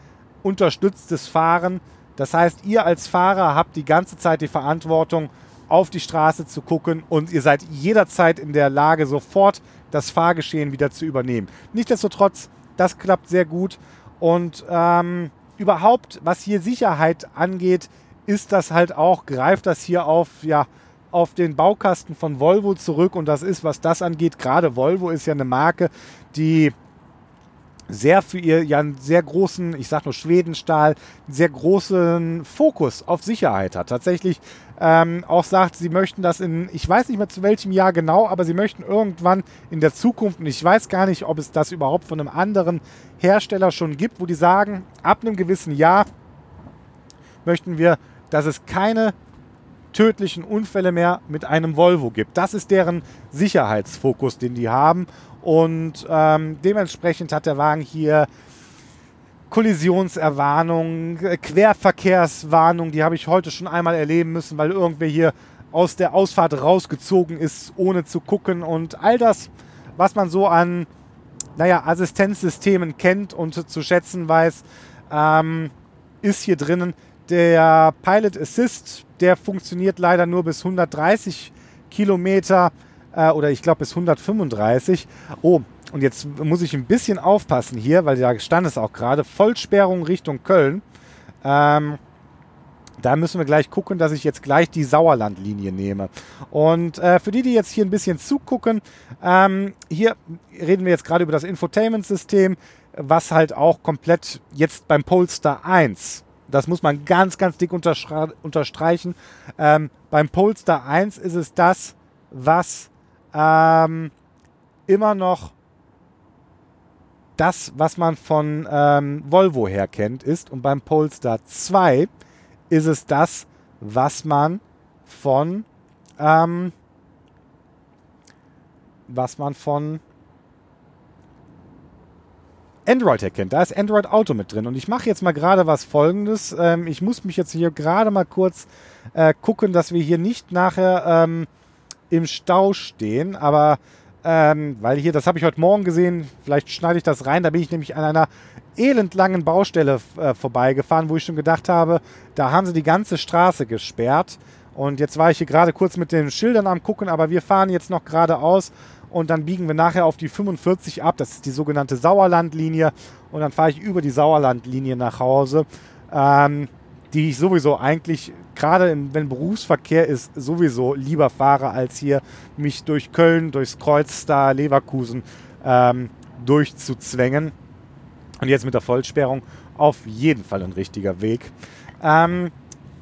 unterstütztes Fahren? Das heißt, ihr als Fahrer habt die ganze Zeit die Verantwortung, auf die Straße zu gucken und ihr seid jederzeit in der Lage, sofort das Fahrgeschehen wieder zu übernehmen. Nichtsdestotrotz, das klappt sehr gut und ähm, überhaupt, was hier Sicherheit angeht, ist das halt auch, greift das hier auf, ja, auf den Baukasten von Volvo zurück. Und das ist, was das angeht, gerade Volvo ist ja eine Marke, die sehr für ihr ja einen sehr großen, ich sag nur Schwedenstahl, sehr großen Fokus auf Sicherheit hat. Tatsächlich ähm, auch sagt, sie möchten das in, ich weiß nicht mehr zu welchem Jahr genau, aber sie möchten irgendwann in der Zukunft, und ich weiß gar nicht, ob es das überhaupt von einem anderen Hersteller schon gibt, wo die sagen, ab einem gewissen Jahr möchten wir, dass es keine tödlichen Unfälle mehr mit einem Volvo gibt. Das ist deren Sicherheitsfokus, den die haben. Und ähm, dementsprechend hat der Wagen hier Kollisionserwarnung, Querverkehrswarnung, die habe ich heute schon einmal erleben müssen, weil irgendwer hier aus der Ausfahrt rausgezogen ist, ohne zu gucken. Und all das was man so an naja, Assistenzsystemen kennt und zu schätzen weiß, ähm, ist hier drinnen. Der Pilot Assist, der funktioniert leider nur bis 130 Kilometer äh, oder ich glaube bis 135. Oh, und jetzt muss ich ein bisschen aufpassen hier, weil da stand es auch gerade, Vollsperrung Richtung Köln. Ähm, da müssen wir gleich gucken, dass ich jetzt gleich die Sauerlandlinie nehme. Und äh, für die, die jetzt hier ein bisschen zugucken, ähm, hier reden wir jetzt gerade über das Infotainment-System, was halt auch komplett jetzt beim Polestar 1, das muss man ganz, ganz dick unterstreichen, ähm, beim Polestar 1 ist es das, was ähm, immer noch das, was man von ähm, Volvo her kennt, ist. Und beim Polestar 2 ist es das, was man von ähm, was man von Android erkennt. Da ist Android Auto mit drin. Und ich mache jetzt mal gerade was folgendes. Ähm, ich muss mich jetzt hier gerade mal kurz äh, gucken, dass wir hier nicht nachher ähm, im Stau stehen. Aber ähm, weil hier, das habe ich heute Morgen gesehen, vielleicht schneide ich das rein, da bin ich nämlich an einer elendlangen Baustelle äh, vorbeigefahren, wo ich schon gedacht habe, da haben sie die ganze Straße gesperrt. Und jetzt war ich hier gerade kurz mit den Schildern am gucken, aber wir fahren jetzt noch geradeaus und dann biegen wir nachher auf die 45 ab. Das ist die sogenannte Sauerlandlinie. Und dann fahre ich über die Sauerlandlinie nach Hause, ähm, die ich sowieso eigentlich, gerade wenn Berufsverkehr ist, sowieso lieber fahre, als hier mich durch Köln, durchs Kreuz da Leverkusen ähm, durchzuzwängen. Und jetzt mit der Vollsperrung auf jeden Fall ein richtiger Weg. Ähm,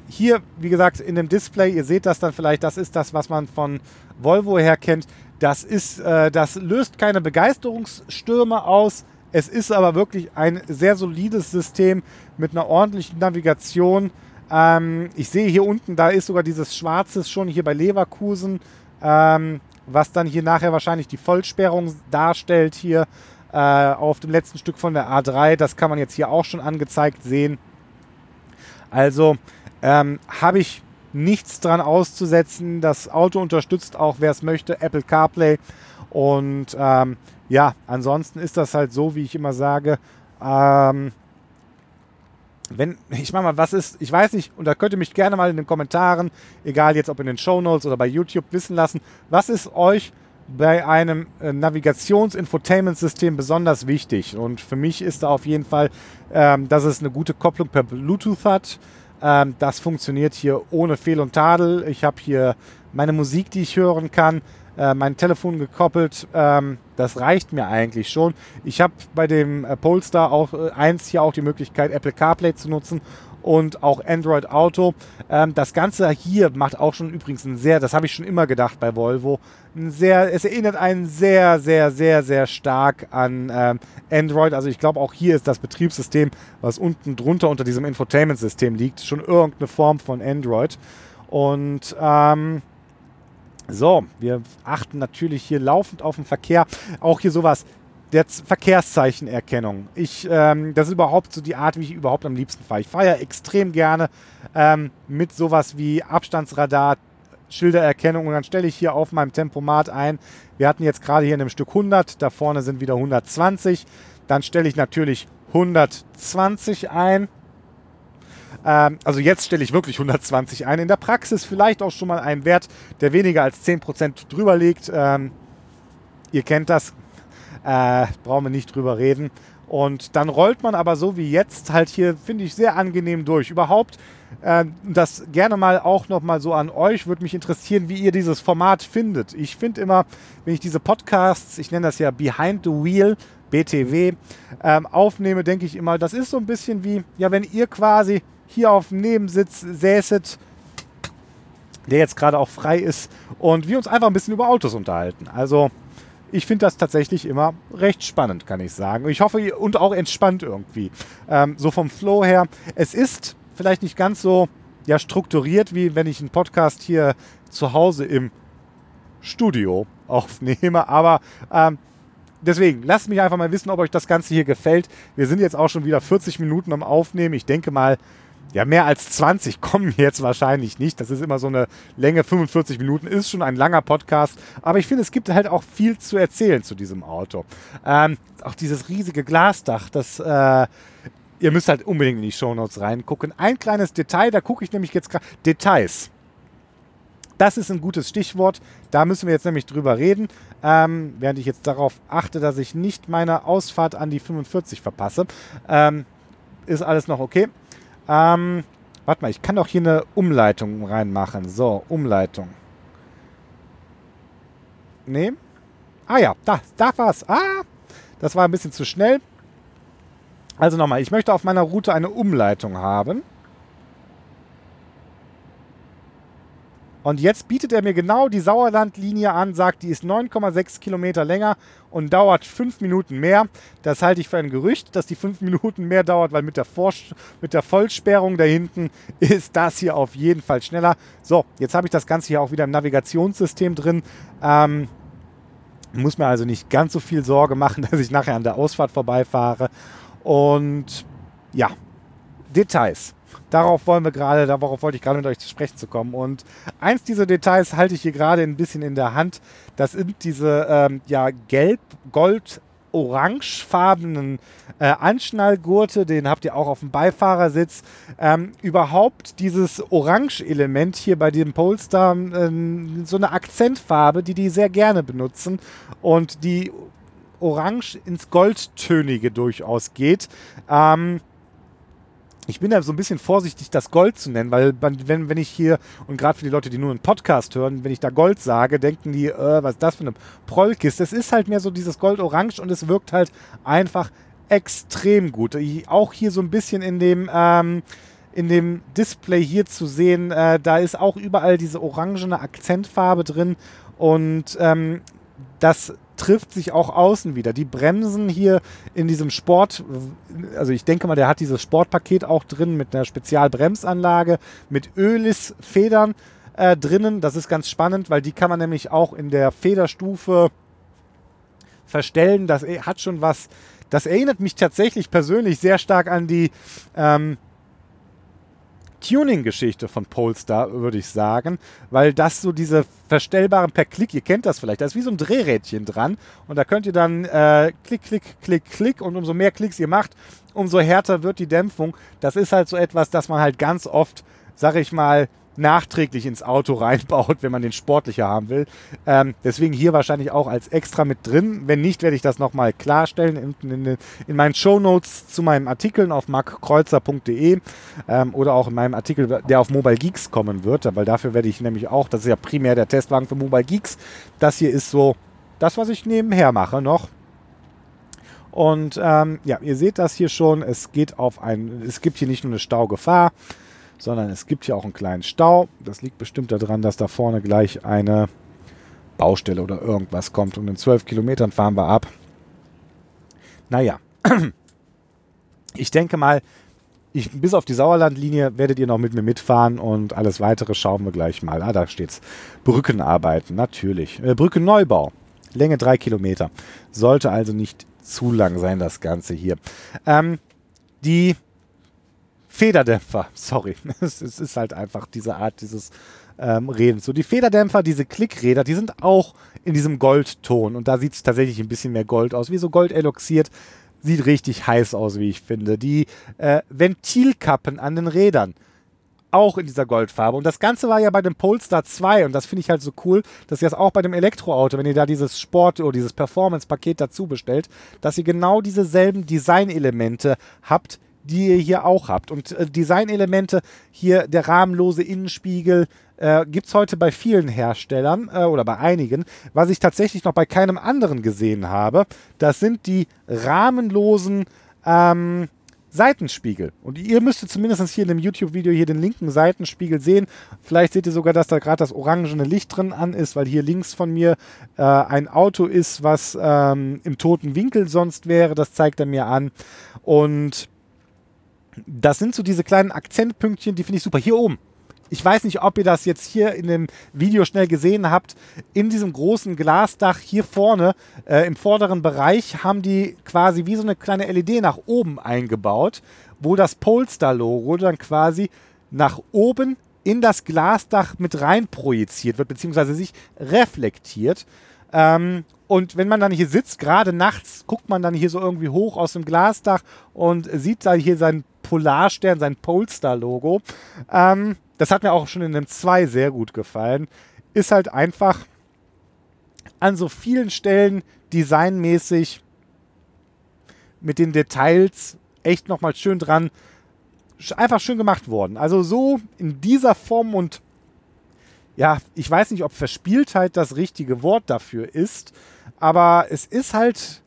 hier, wie gesagt, in dem Display, ihr seht das dann vielleicht, das ist das, was man von Volvo her kennt. Das, ist, äh, das löst keine Begeisterungsstürme aus. Es ist aber wirklich ein sehr solides System mit einer ordentlichen Navigation. Ähm, ich sehe hier unten, da ist sogar dieses Schwarzes schon hier bei Leverkusen, ähm, was dann hier nachher wahrscheinlich die Vollsperrung darstellt hier äh, auf dem letzten Stück von der A3. Das kann man jetzt hier auch schon angezeigt sehen. Also ähm, habe ich nichts dran auszusetzen. Das Auto unterstützt auch, wer es möchte, Apple CarPlay. Und ähm, ja, ansonsten ist das halt so, wie ich immer sage. Ähm, wenn, ich mach mal, was ist, ich weiß nicht, und da könnt ihr mich gerne mal in den Kommentaren, egal jetzt ob in den Show Notes oder bei YouTube, wissen lassen, was ist euch bei einem äh, Navigations-Infotainment-System besonders wichtig? Und für mich ist da auf jeden Fall, ähm, dass es eine gute Kopplung per Bluetooth hat. Ähm, das funktioniert hier ohne Fehl und Tadel. Ich habe hier meine Musik, die ich hören kann, äh, mein Telefon gekoppelt. Ähm, das reicht mir eigentlich schon. Ich habe bei dem äh, Polestar auch äh, eins hier auch die Möglichkeit, Apple CarPlay zu nutzen und auch Android Auto. Ähm, das Ganze hier macht auch schon übrigens ein sehr, das habe ich schon immer gedacht bei Volvo, ein sehr, es erinnert einen sehr, sehr, sehr, sehr stark an ähm, Android. Also ich glaube auch hier ist das Betriebssystem, was unten drunter unter diesem Infotainment-System liegt, schon irgendeine Form von Android. Und ähm, so, wir achten natürlich hier laufend auf den Verkehr. Auch hier sowas der Verkehrszeichenerkennung. Ich, ähm, das ist überhaupt so die Art, wie ich überhaupt am liebsten fahre. Ich fahre ja extrem gerne ähm, mit sowas wie Abstandsradar, Schildererkennung und dann stelle ich hier auf meinem Tempomat ein. Wir hatten jetzt gerade hier in einem Stück 100, da vorne sind wieder 120. Dann stelle ich natürlich 120 ein. Ähm, also jetzt stelle ich wirklich 120 ein. In der Praxis vielleicht auch schon mal einen Wert, der weniger als 10% drüber liegt. Ähm, ihr kennt das, äh, brauchen wir nicht drüber reden. Und dann rollt man aber so wie jetzt halt hier, finde ich, sehr angenehm durch. Überhaupt äh, das gerne mal auch nochmal so an euch, würde mich interessieren, wie ihr dieses Format findet. Ich finde immer, wenn ich diese Podcasts, ich nenne das ja Behind the Wheel, BTW, ähm, aufnehme, denke ich immer, das ist so ein bisschen wie, ja, wenn ihr quasi hier auf dem Nebensitz säßet, der jetzt gerade auch frei ist, und wir uns einfach ein bisschen über Autos unterhalten. Also ich finde das tatsächlich immer recht spannend, kann ich sagen. Ich hoffe, und auch entspannt irgendwie. Ähm, so vom Flow her. Es ist vielleicht nicht ganz so ja, strukturiert, wie wenn ich einen Podcast hier zu Hause im Studio aufnehme. Aber ähm, deswegen, lasst mich einfach mal wissen, ob euch das Ganze hier gefällt. Wir sind jetzt auch schon wieder 40 Minuten am Aufnehmen. Ich denke mal, ja, mehr als 20 kommen jetzt wahrscheinlich nicht. Das ist immer so eine Länge, 45 Minuten, ist schon ein langer Podcast. Aber ich finde, es gibt halt auch viel zu erzählen zu diesem Auto. Ähm, auch dieses riesige Glasdach, das, äh, ihr müsst halt unbedingt in die Shownotes reingucken. Ein kleines Detail, da gucke ich nämlich jetzt gerade, Details. Das ist ein gutes Stichwort. Da müssen wir jetzt nämlich drüber reden. Ähm, während ich jetzt darauf achte, dass ich nicht meine Ausfahrt an die 45 verpasse. Ähm, ist alles noch okay. Ähm, warte mal, ich kann doch hier eine Umleitung reinmachen. So, Umleitung. Nee. Ah ja, da, da war's. Ah, das war ein bisschen zu schnell. Also nochmal, ich möchte auf meiner Route eine Umleitung haben. Und jetzt bietet er mir genau die Sauerlandlinie an, sagt, die ist 9,6 Kilometer länger und dauert 5 Minuten mehr. Das halte ich für ein Gerücht, dass die 5 Minuten mehr dauert, weil mit der, mit der Vollsperrung da hinten <laughs> ist das hier auf jeden Fall schneller. So, jetzt habe ich das Ganze hier auch wieder im Navigationssystem drin. Ähm, muss mir also nicht ganz so viel Sorge machen, <laughs> dass ich nachher an der Ausfahrt vorbeifahre. Und ja, Details darauf wollen wir gerade, darauf wollte ich gerade mit euch zu sprechen zu kommen. Und eins dieser Details halte ich hier gerade ein bisschen in der Hand. Das sind diese ähm, ja, gelb, gold, orangefarbenen äh, Anschnallgurte, den habt ihr auch auf dem Beifahrersitz. Ähm, überhaupt dieses Orange-Element hier bei dem Polestar, ähm, so eine Akzentfarbe, die die sehr gerne benutzen und die orange ins Goldtönige durchaus geht. Ähm, ich bin da so ein bisschen vorsichtig, das Gold zu nennen, weil wenn, wenn ich hier, und gerade für die Leute, die nur einen Podcast hören, wenn ich da Gold sage, denken die, äh, was ist das für eine Prollkiste? Es ist halt mehr so dieses Gold-Orange und es wirkt halt einfach extrem gut. Ich, auch hier so ein bisschen in dem, ähm, in dem Display hier zu sehen, äh, da ist auch überall diese orangene Akzentfarbe drin und ähm, das trifft sich auch außen wieder. Die Bremsen hier in diesem Sport, also ich denke mal, der hat dieses Sportpaket auch drin mit einer Spezialbremsanlage, mit Ölis-Federn äh, drinnen. Das ist ganz spannend, weil die kann man nämlich auch in der Federstufe verstellen. Das hat schon was. Das erinnert mich tatsächlich persönlich sehr stark an die ähm, Tuning-Geschichte von Polestar, würde ich sagen, weil das so diese verstellbaren per Klick, ihr kennt das vielleicht, da ist wie so ein Drehrädchen dran und da könnt ihr dann äh, klick, klick, klick, klick und umso mehr Klicks ihr macht, umso härter wird die Dämpfung. Das ist halt so etwas, das man halt ganz oft, sag ich mal, nachträglich ins Auto reinbaut, wenn man den sportlicher haben will. Ähm, deswegen hier wahrscheinlich auch als extra mit drin. Wenn nicht, werde ich das nochmal klarstellen in, in, in meinen Show Notes zu meinen Artikeln auf markkreuzer.de ähm, oder auch in meinem Artikel, der auf Mobile Geeks kommen wird, weil dafür werde ich nämlich auch, das ist ja primär der Testwagen für Mobile Geeks. Das hier ist so das, was ich nebenher mache noch. Und ähm, ja, ihr seht das hier schon. Es geht auf ein, es gibt hier nicht nur eine Staugefahr, sondern es gibt hier auch einen kleinen Stau. Das liegt bestimmt daran, dass da vorne gleich eine Baustelle oder irgendwas kommt. Und in 12 Kilometern fahren wir ab. Naja, <clears throat> ich denke mal, ich, bis auf die Sauerlandlinie werdet ihr noch mit mir mitfahren und alles weitere schauen wir gleich mal. Ah, da steht's. Brückenarbeiten, natürlich. Äh, Brückenneubau. Länge 3 Kilometer. Sollte also nicht zu lang sein, das Ganze hier. Ähm, die Federdämpfer, sorry. <laughs> es, ist halt einfach diese Art dieses ähm, Redens. So, die Federdämpfer, diese Klickräder, die sind auch in diesem Goldton. Und da sieht es tatsächlich ein bisschen mehr Gold aus. Wie so Gold eloxiert. Sieht richtig heiß aus, wie ich finde. Die äh, Ventilkappen an den Rädern auch in dieser Goldfarbe. Und das Ganze war ja bei dem Polestar 2 und das finde ich halt so cool, dass ihr das auch bei dem Elektroauto, wenn ihr da dieses Sport- oder dieses Performance-Paket dazu bestellt, dass ihr genau dieselben Designelemente habt, die ihr hier auch habt. Und äh, Designelemente, hier der rahmenlose Innenspiegel, äh, gibt es heute bei vielen Herstellern äh, oder bei einigen. Was ich tatsächlich noch bei keinem anderen gesehen habe, das sind die rahmenlosen ähm, Seitenspiegel. Und ihr müsstet zumindest hier in dem YouTube-Video hier den linken Seitenspiegel sehen. Vielleicht seht ihr sogar, dass da gerade das orangene Licht drin an ist, weil hier links von mir äh, ein Auto ist, was ähm, im toten Winkel sonst wäre. Das zeigt er mir an. Und das sind so diese kleinen Akzentpünktchen, die finde ich super. Hier oben. ich weiß nicht, ob ihr das jetzt hier in dem Video schnell gesehen habt. In diesem großen Glasdach hier vorne äh, im vorderen Bereich haben die quasi wie so eine kleine LED nach oben eingebaut, wo das Polestar-Logo dann quasi nach oben in das Glasdach mit rein projiziert wird, beziehungsweise sich reflektiert. Ähm, und wenn man dann hier sitzt, gerade nachts, guckt man dann hier so irgendwie hoch aus dem Glasdach und sieht da hier seinen Polarstern, sein Polestar-Logo. Ähm, das hat mir auch schon in dem 2 sehr gut gefallen. Ist halt einfach an so vielen Stellen designmäßig mit den Details echt nochmal schön dran. Einfach schön gemacht worden. Also so in dieser Form und ja, ich weiß nicht, ob Verspieltheit das richtige Wort dafür ist, aber es ist halt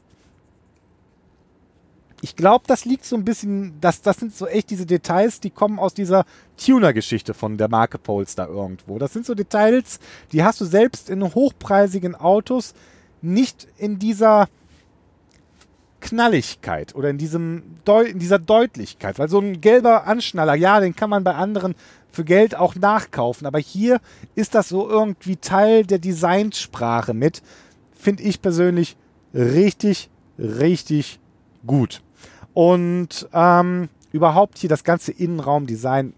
ich glaube, das liegt so ein bisschen, das, das sind so echt diese Details, die kommen aus dieser Tuner-Geschichte von der Marke Polestar irgendwo. Das sind so Details, die hast du selbst in hochpreisigen Autos nicht in dieser Knalligkeit oder in, diesem Deu in dieser Deutlichkeit. Weil so ein gelber Anschnaller, ja, den kann man bei anderen für Geld auch nachkaufen. Aber hier ist das so irgendwie Teil der Designsprache mit. Finde ich persönlich richtig, richtig gut. Und ähm, überhaupt hier das ganze Innenraumdesign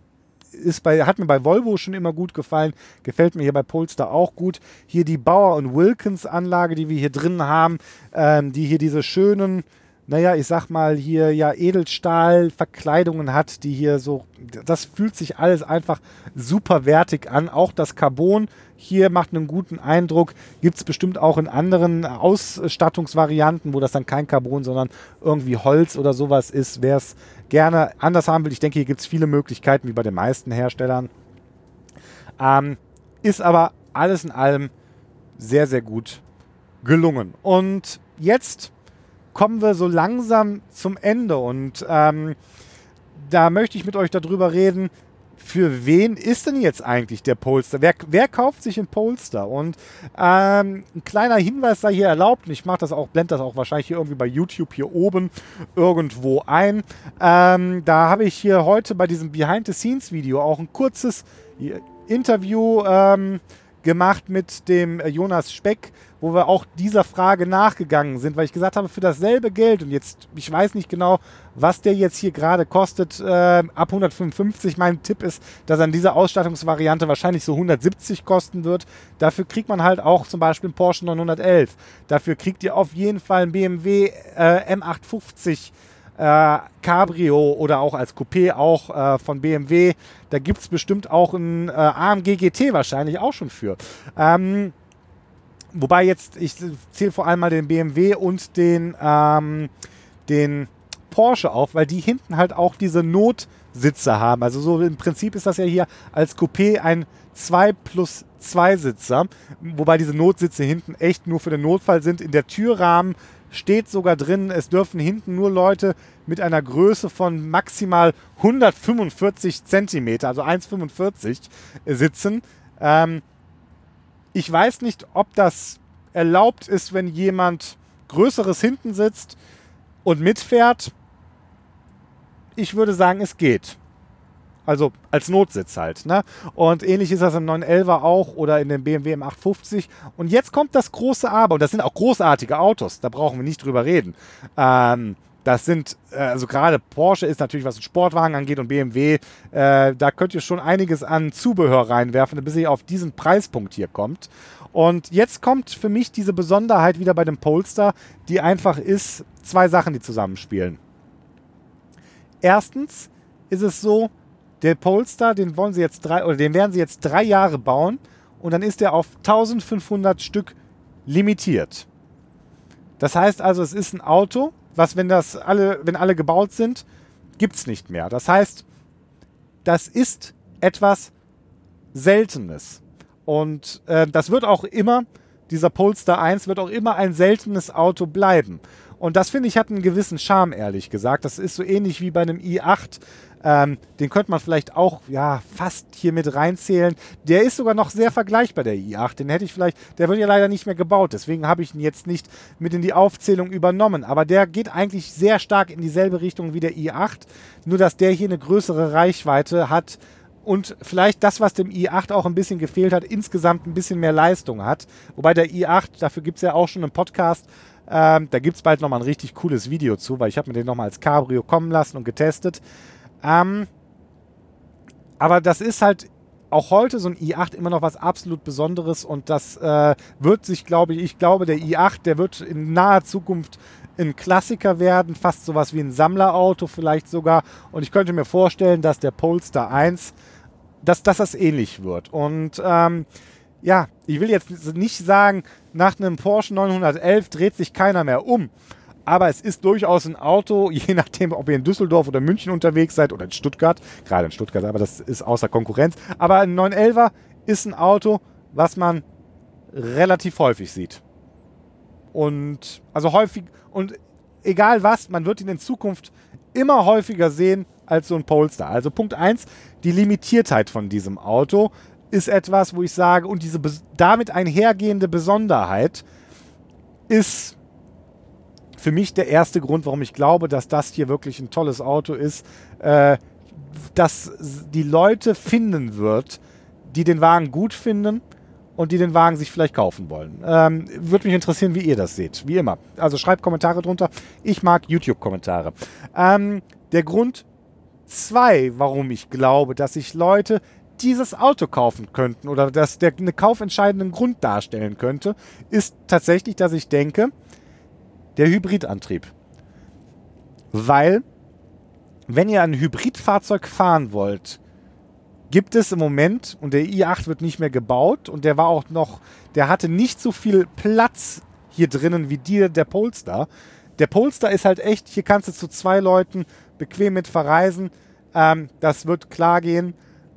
ist bei, hat mir bei Volvo schon immer gut gefallen, gefällt mir hier bei Polestar auch gut. Hier die Bauer und Wilkins Anlage, die wir hier drin haben, ähm, die hier diese schönen naja, ich sag mal, hier ja Edelstahlverkleidungen hat, die hier so, das fühlt sich alles einfach super wertig an. Auch das Carbon hier macht einen guten Eindruck. Gibt es bestimmt auch in anderen Ausstattungsvarianten, wo das dann kein Carbon, sondern irgendwie Holz oder sowas ist. Wer es gerne anders haben will, ich denke, hier gibt es viele Möglichkeiten, wie bei den meisten Herstellern. Ähm, ist aber alles in allem sehr, sehr gut gelungen. Und jetzt kommen wir so langsam zum Ende und ähm, da möchte ich mit euch darüber reden, für wen ist denn jetzt eigentlich der Polster? Wer, wer kauft sich ein Polster? Und ähm, ein kleiner Hinweis sei hier erlaubt, und ich mache das auch, blende das auch wahrscheinlich hier irgendwie bei YouTube hier oben irgendwo ein. Ähm, da habe ich hier heute bei diesem Behind-the-Scenes-Video auch ein kurzes Interview ähm, gemacht mit dem äh, Jonas Speck, wo wir auch dieser Frage nachgegangen sind, weil ich gesagt habe, für dasselbe Geld und jetzt, ich weiß nicht genau, was der jetzt hier gerade kostet, äh, ab 155. Mein Tipp ist, dass an dieser Ausstattungsvariante wahrscheinlich so 170 kosten wird. Dafür kriegt man halt auch zum Beispiel einen Porsche 911. Dafür kriegt ihr auf jeden Fall einen BMW äh, M850 äh, Cabrio oder auch als Coupé auch äh, von BMW. Da gibt es bestimmt auch ein äh, AMG GT wahrscheinlich auch schon für. Ähm, wobei jetzt, ich zähle vor allem mal den BMW und den, ähm, den Porsche auf, weil die hinten halt auch diese Notsitze haben. Also so im Prinzip ist das ja hier als Coupé ein 2 plus 2 Sitzer, wobei diese Notsitze hinten echt nur für den Notfall sind. In der Türrahmen steht sogar drin, es dürfen hinten nur Leute mit einer Größe von maximal 145 Zentimeter, also 1,45 sitzen. Ähm, ich weiß nicht, ob das erlaubt ist, wenn jemand Größeres hinten sitzt und mitfährt. Ich würde sagen, es geht. Also als Notsitz halt. Ne? Und ähnlich ist das im 911er auch oder in dem BMW M850. Und jetzt kommt das große Aber. Und das sind auch großartige Autos. Da brauchen wir nicht drüber reden. Ähm, das sind, äh, also gerade Porsche ist natürlich, was den Sportwagen angeht und BMW, äh, da könnt ihr schon einiges an Zubehör reinwerfen, bis ihr auf diesen Preispunkt hier kommt. Und jetzt kommt für mich diese Besonderheit wieder bei dem Polestar, die einfach ist, zwei Sachen, die zusammenspielen. Erstens ist es so, der Polestar, den wollen sie jetzt drei, oder den werden sie jetzt drei Jahre bauen und dann ist der auf 1500 Stück limitiert. Das heißt also, es ist ein Auto, was, wenn das alle, wenn alle gebaut sind, gibt es nicht mehr. Das heißt, das ist etwas Seltenes. Und äh, das wird auch immer, dieser Polestar 1 wird auch immer ein seltenes Auto bleiben. Und das finde ich hat einen gewissen Charme, ehrlich gesagt. Das ist so ähnlich wie bei einem i8. Ähm, den könnte man vielleicht auch ja fast hier mit reinzählen. Der ist sogar noch sehr vergleichbar, der i8. Den hätte ich vielleicht, der wird ja leider nicht mehr gebaut. Deswegen habe ich ihn jetzt nicht mit in die Aufzählung übernommen. Aber der geht eigentlich sehr stark in dieselbe Richtung wie der i8. Nur, dass der hier eine größere Reichweite hat und vielleicht das, was dem i8 auch ein bisschen gefehlt hat, insgesamt ein bisschen mehr Leistung hat. Wobei der i8, dafür gibt es ja auch schon einen Podcast, ähm, da gibt es bald nochmal ein richtig cooles Video zu, weil ich habe mir den nochmal als Cabrio kommen lassen und getestet. Ähm, aber das ist halt auch heute so ein i8 immer noch was absolut Besonderes und das äh, wird sich, glaube ich, ich glaube, der i8, der wird in naher Zukunft ein Klassiker werden, fast sowas wie ein Sammlerauto vielleicht sogar. Und ich könnte mir vorstellen, dass der Polestar 1, dass, dass das ähnlich wird. Und ähm, ja, ich will jetzt nicht sagen, nach einem Porsche 911 dreht sich keiner mehr um. Aber es ist durchaus ein Auto, <laughs> je nachdem, ob ihr in Düsseldorf oder München unterwegs seid oder in Stuttgart, gerade in Stuttgart, aber das ist außer Konkurrenz. Aber ein 911er ist ein Auto, was man relativ häufig sieht. Und also häufig, und egal was, man wird ihn in Zukunft immer häufiger sehen als so ein Polestar. Also Punkt 1, die Limitiertheit von diesem Auto ist etwas, wo ich sage, und diese damit einhergehende Besonderheit ist für mich der erste Grund, warum ich glaube, dass das hier wirklich ein tolles Auto ist, äh, dass die Leute finden wird, die den Wagen gut finden und die den Wagen sich vielleicht kaufen wollen. Ähm, Würde mich interessieren, wie ihr das seht. Wie immer. Also schreibt Kommentare drunter. Ich mag YouTube-Kommentare. Ähm, der Grund zwei, warum ich glaube, dass sich Leute dieses Auto kaufen könnten oder dass der eine kaufentscheidenden Grund darstellen könnte, ist tatsächlich, dass ich denke, der Hybridantrieb. Weil, wenn ihr ein Hybridfahrzeug fahren wollt, gibt es im Moment, und der i8 wird nicht mehr gebaut, und der war auch noch, der hatte nicht so viel Platz hier drinnen wie dir, der Polestar. Der Polestar ist halt echt, hier kannst du zu zwei Leuten bequem mit verreisen. Ähm, das wird klar gehen.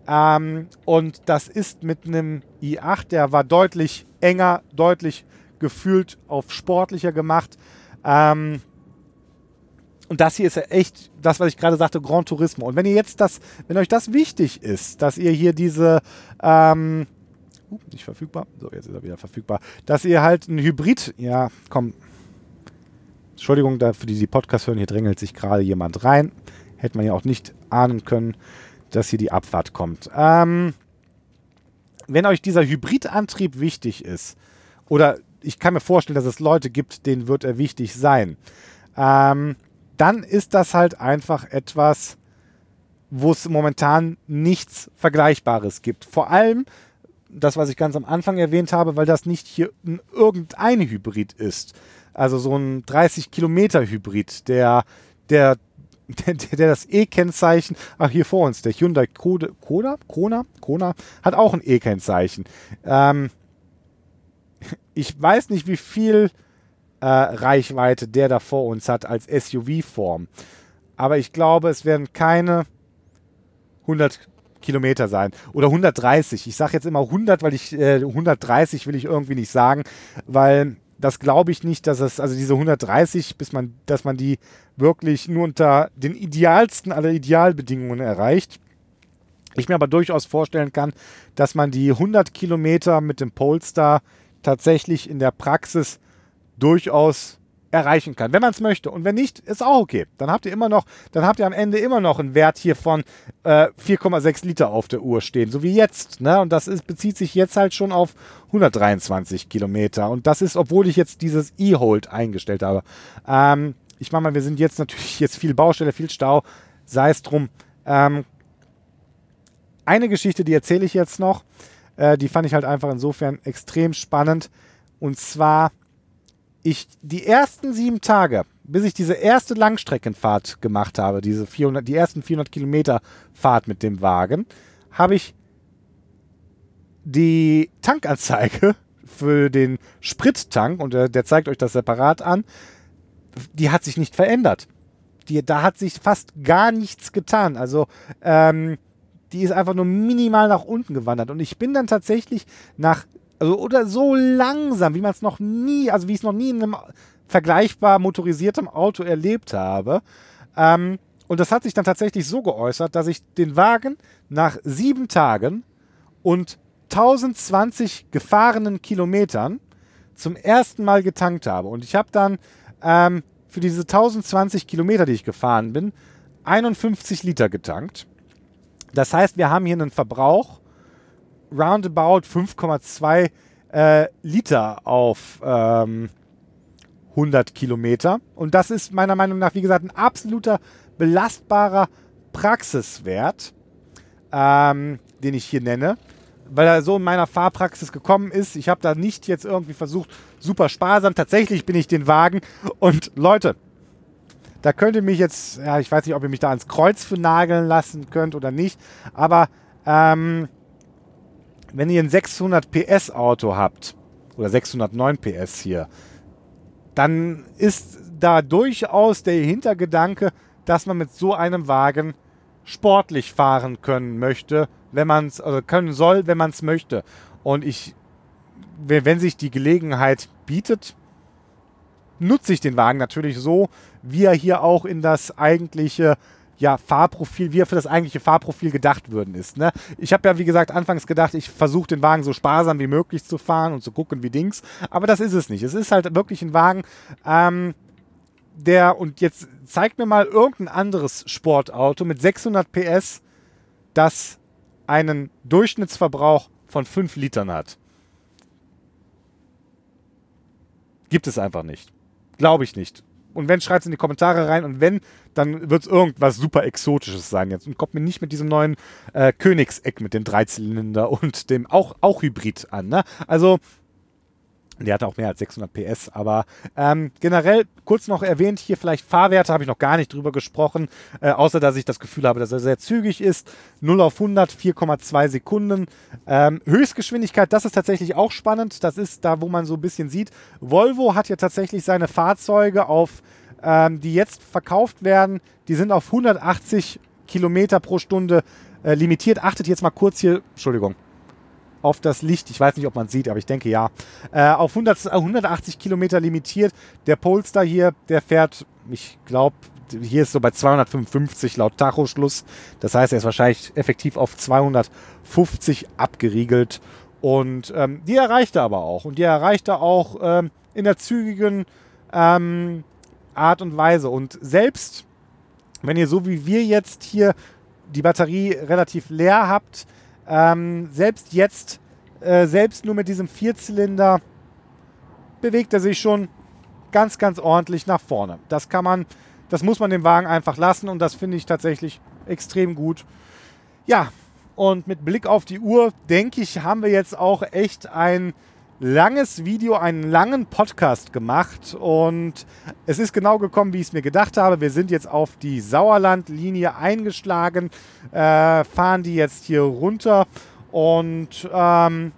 Ähm, und das ist mit einem i8, der war deutlich enger, deutlich gefühlt auf sportlicher gemacht. Ähm, und das hier ist ja echt das, was ich gerade sagte, Grand Turismo. Und wenn ihr jetzt das, wenn euch das wichtig ist, dass ihr hier diese, ähm, uh, nicht verfügbar, so jetzt ist er wieder verfügbar, dass ihr halt ein Hybrid, ja, komm, Entschuldigung dafür, die die Podcast hören, hier drängelt sich gerade jemand rein. Hätte man ja auch nicht ahnen können, dass hier die Abfahrt kommt. Ähm, wenn euch dieser Hybridantrieb wichtig ist, oder ich kann mir vorstellen, dass es Leute gibt, denen wird er wichtig sein, ähm, dann ist das halt einfach etwas, wo es momentan nichts Vergleichbares gibt. Vor allem das, was ich ganz am Anfang erwähnt habe, weil das nicht hier irgendein Hybrid ist. Also so ein 30 Kilometer Hybrid, der, <laughs> der, der, der das E-Kennzeichen, ach hier vor uns, der Hyundai Koda, Kona, Kona, hat auch ein E-Kennzeichen. Ähm, ich weiß nicht, wie viel äh, Reichweite der da vor uns hat als SUV-Form. Aber ich glaube, es werden keine 100 Kilometer sein. Oder 130. Ich sage jetzt immer 100, weil ich äh, 130 will ich irgendwie nicht sagen, weil das glaube ich nicht, dass es, also diese 130, bis man, dass man die wirklich nur unter den idealsten aller Idealbedingungen erreicht. Ich mir aber durchaus vorstellen kann, dass man die 100 Kilometer mit dem Polestar tatsächlich in der Praxis durchaus erreichen kann, wenn man es möchte. Und wenn nicht, ist auch okay. Dann habt ihr immer noch, dann habt ihr am Ende immer noch einen Wert hier von äh, 4,6 Liter auf der Uhr stehen, so wie jetzt. Ne? Und das ist, bezieht sich jetzt halt schon auf 123 Kilometer. Und das ist, obwohl ich jetzt dieses E-Hold eingestellt habe. Ähm, ich meine mal, wir sind jetzt natürlich jetzt viel Baustelle, viel Stau, sei es drum. Ähm, eine Geschichte, die erzähle ich jetzt noch. Äh, die fand ich halt einfach insofern extrem spannend. Und zwar ich die ersten sieben Tage, bis ich diese erste Langstreckenfahrt gemacht habe, diese 400, die ersten 400 Kilometer Fahrt mit dem Wagen, habe ich die Tankanzeige <laughs> für den Sprittank, und der, der, zeigt euch das separat an, die hat sich nicht verändert. Die, da hat sich fast gar nichts getan. Also, ähm, die ist einfach nur minimal nach unten gewandert. Und ich bin dann tatsächlich nach also, oder so langsam, wie man es noch nie, also wie ich es noch nie in einem vergleichbar motorisiertem Auto erlebt habe. Ähm, und das hat sich dann tatsächlich so geäußert, dass ich den Wagen nach sieben Tagen und 1020 gefahrenen Kilometern zum ersten Mal getankt habe. Und ich habe dann ähm, für diese 1020 Kilometer, die ich gefahren bin, 51 Liter getankt. Das heißt, wir haben hier einen Verbrauch roundabout 5,2 äh, Liter auf ähm, 100 Kilometer. Und das ist meiner Meinung nach, wie gesagt, ein absoluter belastbarer Praxiswert, ähm, den ich hier nenne, weil er so in meiner Fahrpraxis gekommen ist. Ich habe da nicht jetzt irgendwie versucht, super sparsam. Tatsächlich bin ich den Wagen. Und Leute, da könnt ihr mich jetzt, ja, ich weiß nicht, ob ihr mich da ans Kreuz für nageln lassen könnt oder nicht, aber ähm, wenn ihr ein 600 PS Auto habt, oder 609 PS hier, dann ist da durchaus der Hintergedanke, dass man mit so einem Wagen sportlich fahren können möchte, wenn man es, also können soll, wenn man es möchte. Und ich, wenn sich die Gelegenheit bietet, nutze ich den Wagen natürlich so, wie er hier auch in das eigentliche ja, Fahrprofil, wie er für das eigentliche Fahrprofil gedacht würden ist. Ne? Ich habe ja, wie gesagt, anfangs gedacht, ich versuche den Wagen so sparsam wie möglich zu fahren und zu gucken wie Dings, aber das ist es nicht. Es ist halt wirklich ein Wagen, ähm, der, und jetzt zeigt mir mal irgendein anderes Sportauto mit 600 PS, das einen Durchschnittsverbrauch von 5 Litern hat. Gibt es einfach nicht. Glaube ich nicht. Und wenn, schreibt es in die Kommentare rein. Und wenn, dann wird es irgendwas super Exotisches sein jetzt. Und kommt mir nicht mit diesem neuen äh, Königseck mit dem Dreizylinder und dem auch, auch Hybrid an. Ne? Also der hatte auch mehr als 600 PS, aber ähm, generell kurz noch erwähnt, hier vielleicht Fahrwerte habe ich noch gar nicht drüber gesprochen, äh, außer dass ich das Gefühl habe, dass er sehr zügig ist. 0 auf 100, 4,2 Sekunden. Ähm, Höchstgeschwindigkeit, das ist tatsächlich auch spannend. Das ist da, wo man so ein bisschen sieht. Volvo hat ja tatsächlich seine Fahrzeuge auf, ähm, die jetzt verkauft werden, die sind auf 180 Kilometer pro Stunde äh, limitiert. Achtet jetzt mal kurz hier, Entschuldigung, auf das Licht. Ich weiß nicht, ob man sieht, aber ich denke ja. Äh, auf 100, 180 Kilometer limitiert. Der Polestar hier, der fährt, ich glaube, hier ist so bei 255 laut Tachoschluss. Das heißt, er ist wahrscheinlich effektiv auf 250 abgeriegelt. Und ähm, die erreicht er aber auch. Und die erreicht er auch ähm, in der zügigen ähm, Art und Weise. Und selbst wenn ihr so wie wir jetzt hier die Batterie relativ leer habt, ähm, selbst jetzt, äh, selbst nur mit diesem Vierzylinder, bewegt er sich schon ganz, ganz ordentlich nach vorne. Das kann man, das muss man dem Wagen einfach lassen und das finde ich tatsächlich extrem gut. Ja, und mit Blick auf die Uhr, denke ich, haben wir jetzt auch echt ein langes Video, einen langen Podcast gemacht und es ist genau gekommen, wie ich es mir gedacht habe. Wir sind jetzt auf die Sauerlandlinie eingeschlagen, äh, fahren die jetzt hier runter und ähm,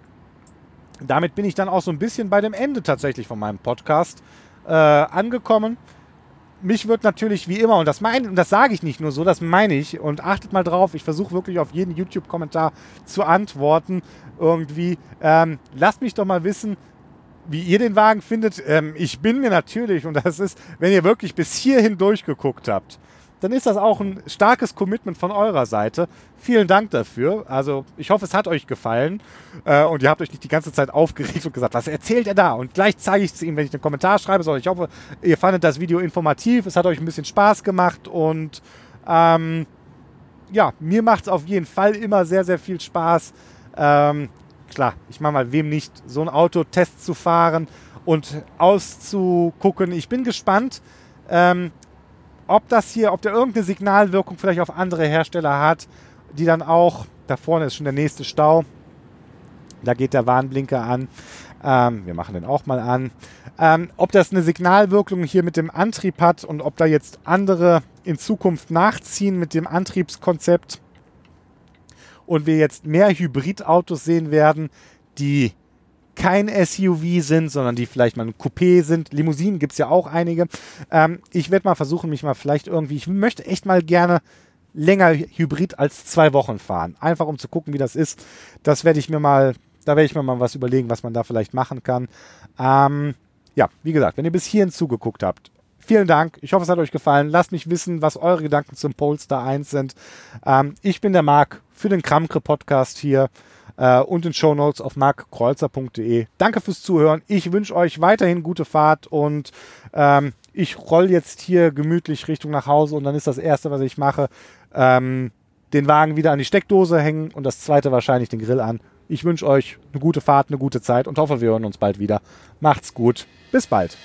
damit bin ich dann auch so ein bisschen bei dem Ende tatsächlich von meinem Podcast äh, angekommen mich wird natürlich wie immer, und das meine, und das sage ich nicht nur so, das meine ich, und achtet mal drauf, ich versuche wirklich auf jeden YouTube-Kommentar zu antworten. Irgendwie. Ähm, lasst mich doch mal wissen, wie ihr den Wagen findet. Ähm, ich bin mir natürlich, und das ist, wenn ihr wirklich bis hierhin durchgeguckt habt, dann ist das auch ein starkes Commitment von eurer Seite. Vielen Dank dafür. Also ich hoffe, es hat euch gefallen äh, und ihr habt euch nicht die ganze Zeit aufgeregt und gesagt, was erzählt er da? Und gleich zeige ich es ihm, wenn ich einen Kommentar schreibe. Sondern ich hoffe, ihr fandet das Video informativ, es hat euch ein bisschen Spaß gemacht und ähm, ja, mir macht es auf jeden Fall immer sehr, sehr viel Spaß. Ähm, klar, ich mache mal, wem nicht, so ein Autotest zu fahren und auszugucken. Ich bin gespannt. Ähm, ob das hier, ob der irgendeine Signalwirkung vielleicht auf andere Hersteller hat, die dann auch, da vorne ist schon der nächste Stau, da geht der Warnblinker an. Ähm, wir machen den auch mal an. Ähm, ob das eine Signalwirkung hier mit dem Antrieb hat und ob da jetzt andere in Zukunft nachziehen mit dem Antriebskonzept und wir jetzt mehr Hybridautos sehen werden, die kein SUV sind, sondern die vielleicht mal ein Coupé sind. Limousinen gibt es ja auch einige. Ähm, ich werde mal versuchen, mich mal vielleicht irgendwie, ich möchte echt mal gerne länger Hybrid als zwei Wochen fahren. Einfach um zu gucken, wie das ist. Das werde ich mir mal, da werde ich mir mal was überlegen, was man da vielleicht machen kann. Ähm, ja, wie gesagt, wenn ihr bis hierhin zugeguckt habt, vielen Dank. Ich hoffe, es hat euch gefallen. Lasst mich wissen, was eure Gedanken zum Polestar 1 sind. Ähm, ich bin der Marc für den Kramkre Podcast hier äh, und in Show Notes auf markkreuzer.de. Danke fürs Zuhören. Ich wünsche euch weiterhin gute Fahrt und ähm, ich roll jetzt hier gemütlich Richtung nach Hause und dann ist das Erste, was ich mache, ähm, den Wagen wieder an die Steckdose hängen und das zweite wahrscheinlich den Grill an. Ich wünsche euch eine gute Fahrt, eine gute Zeit und hoffe, wir hören uns bald wieder. Macht's gut. Bis bald.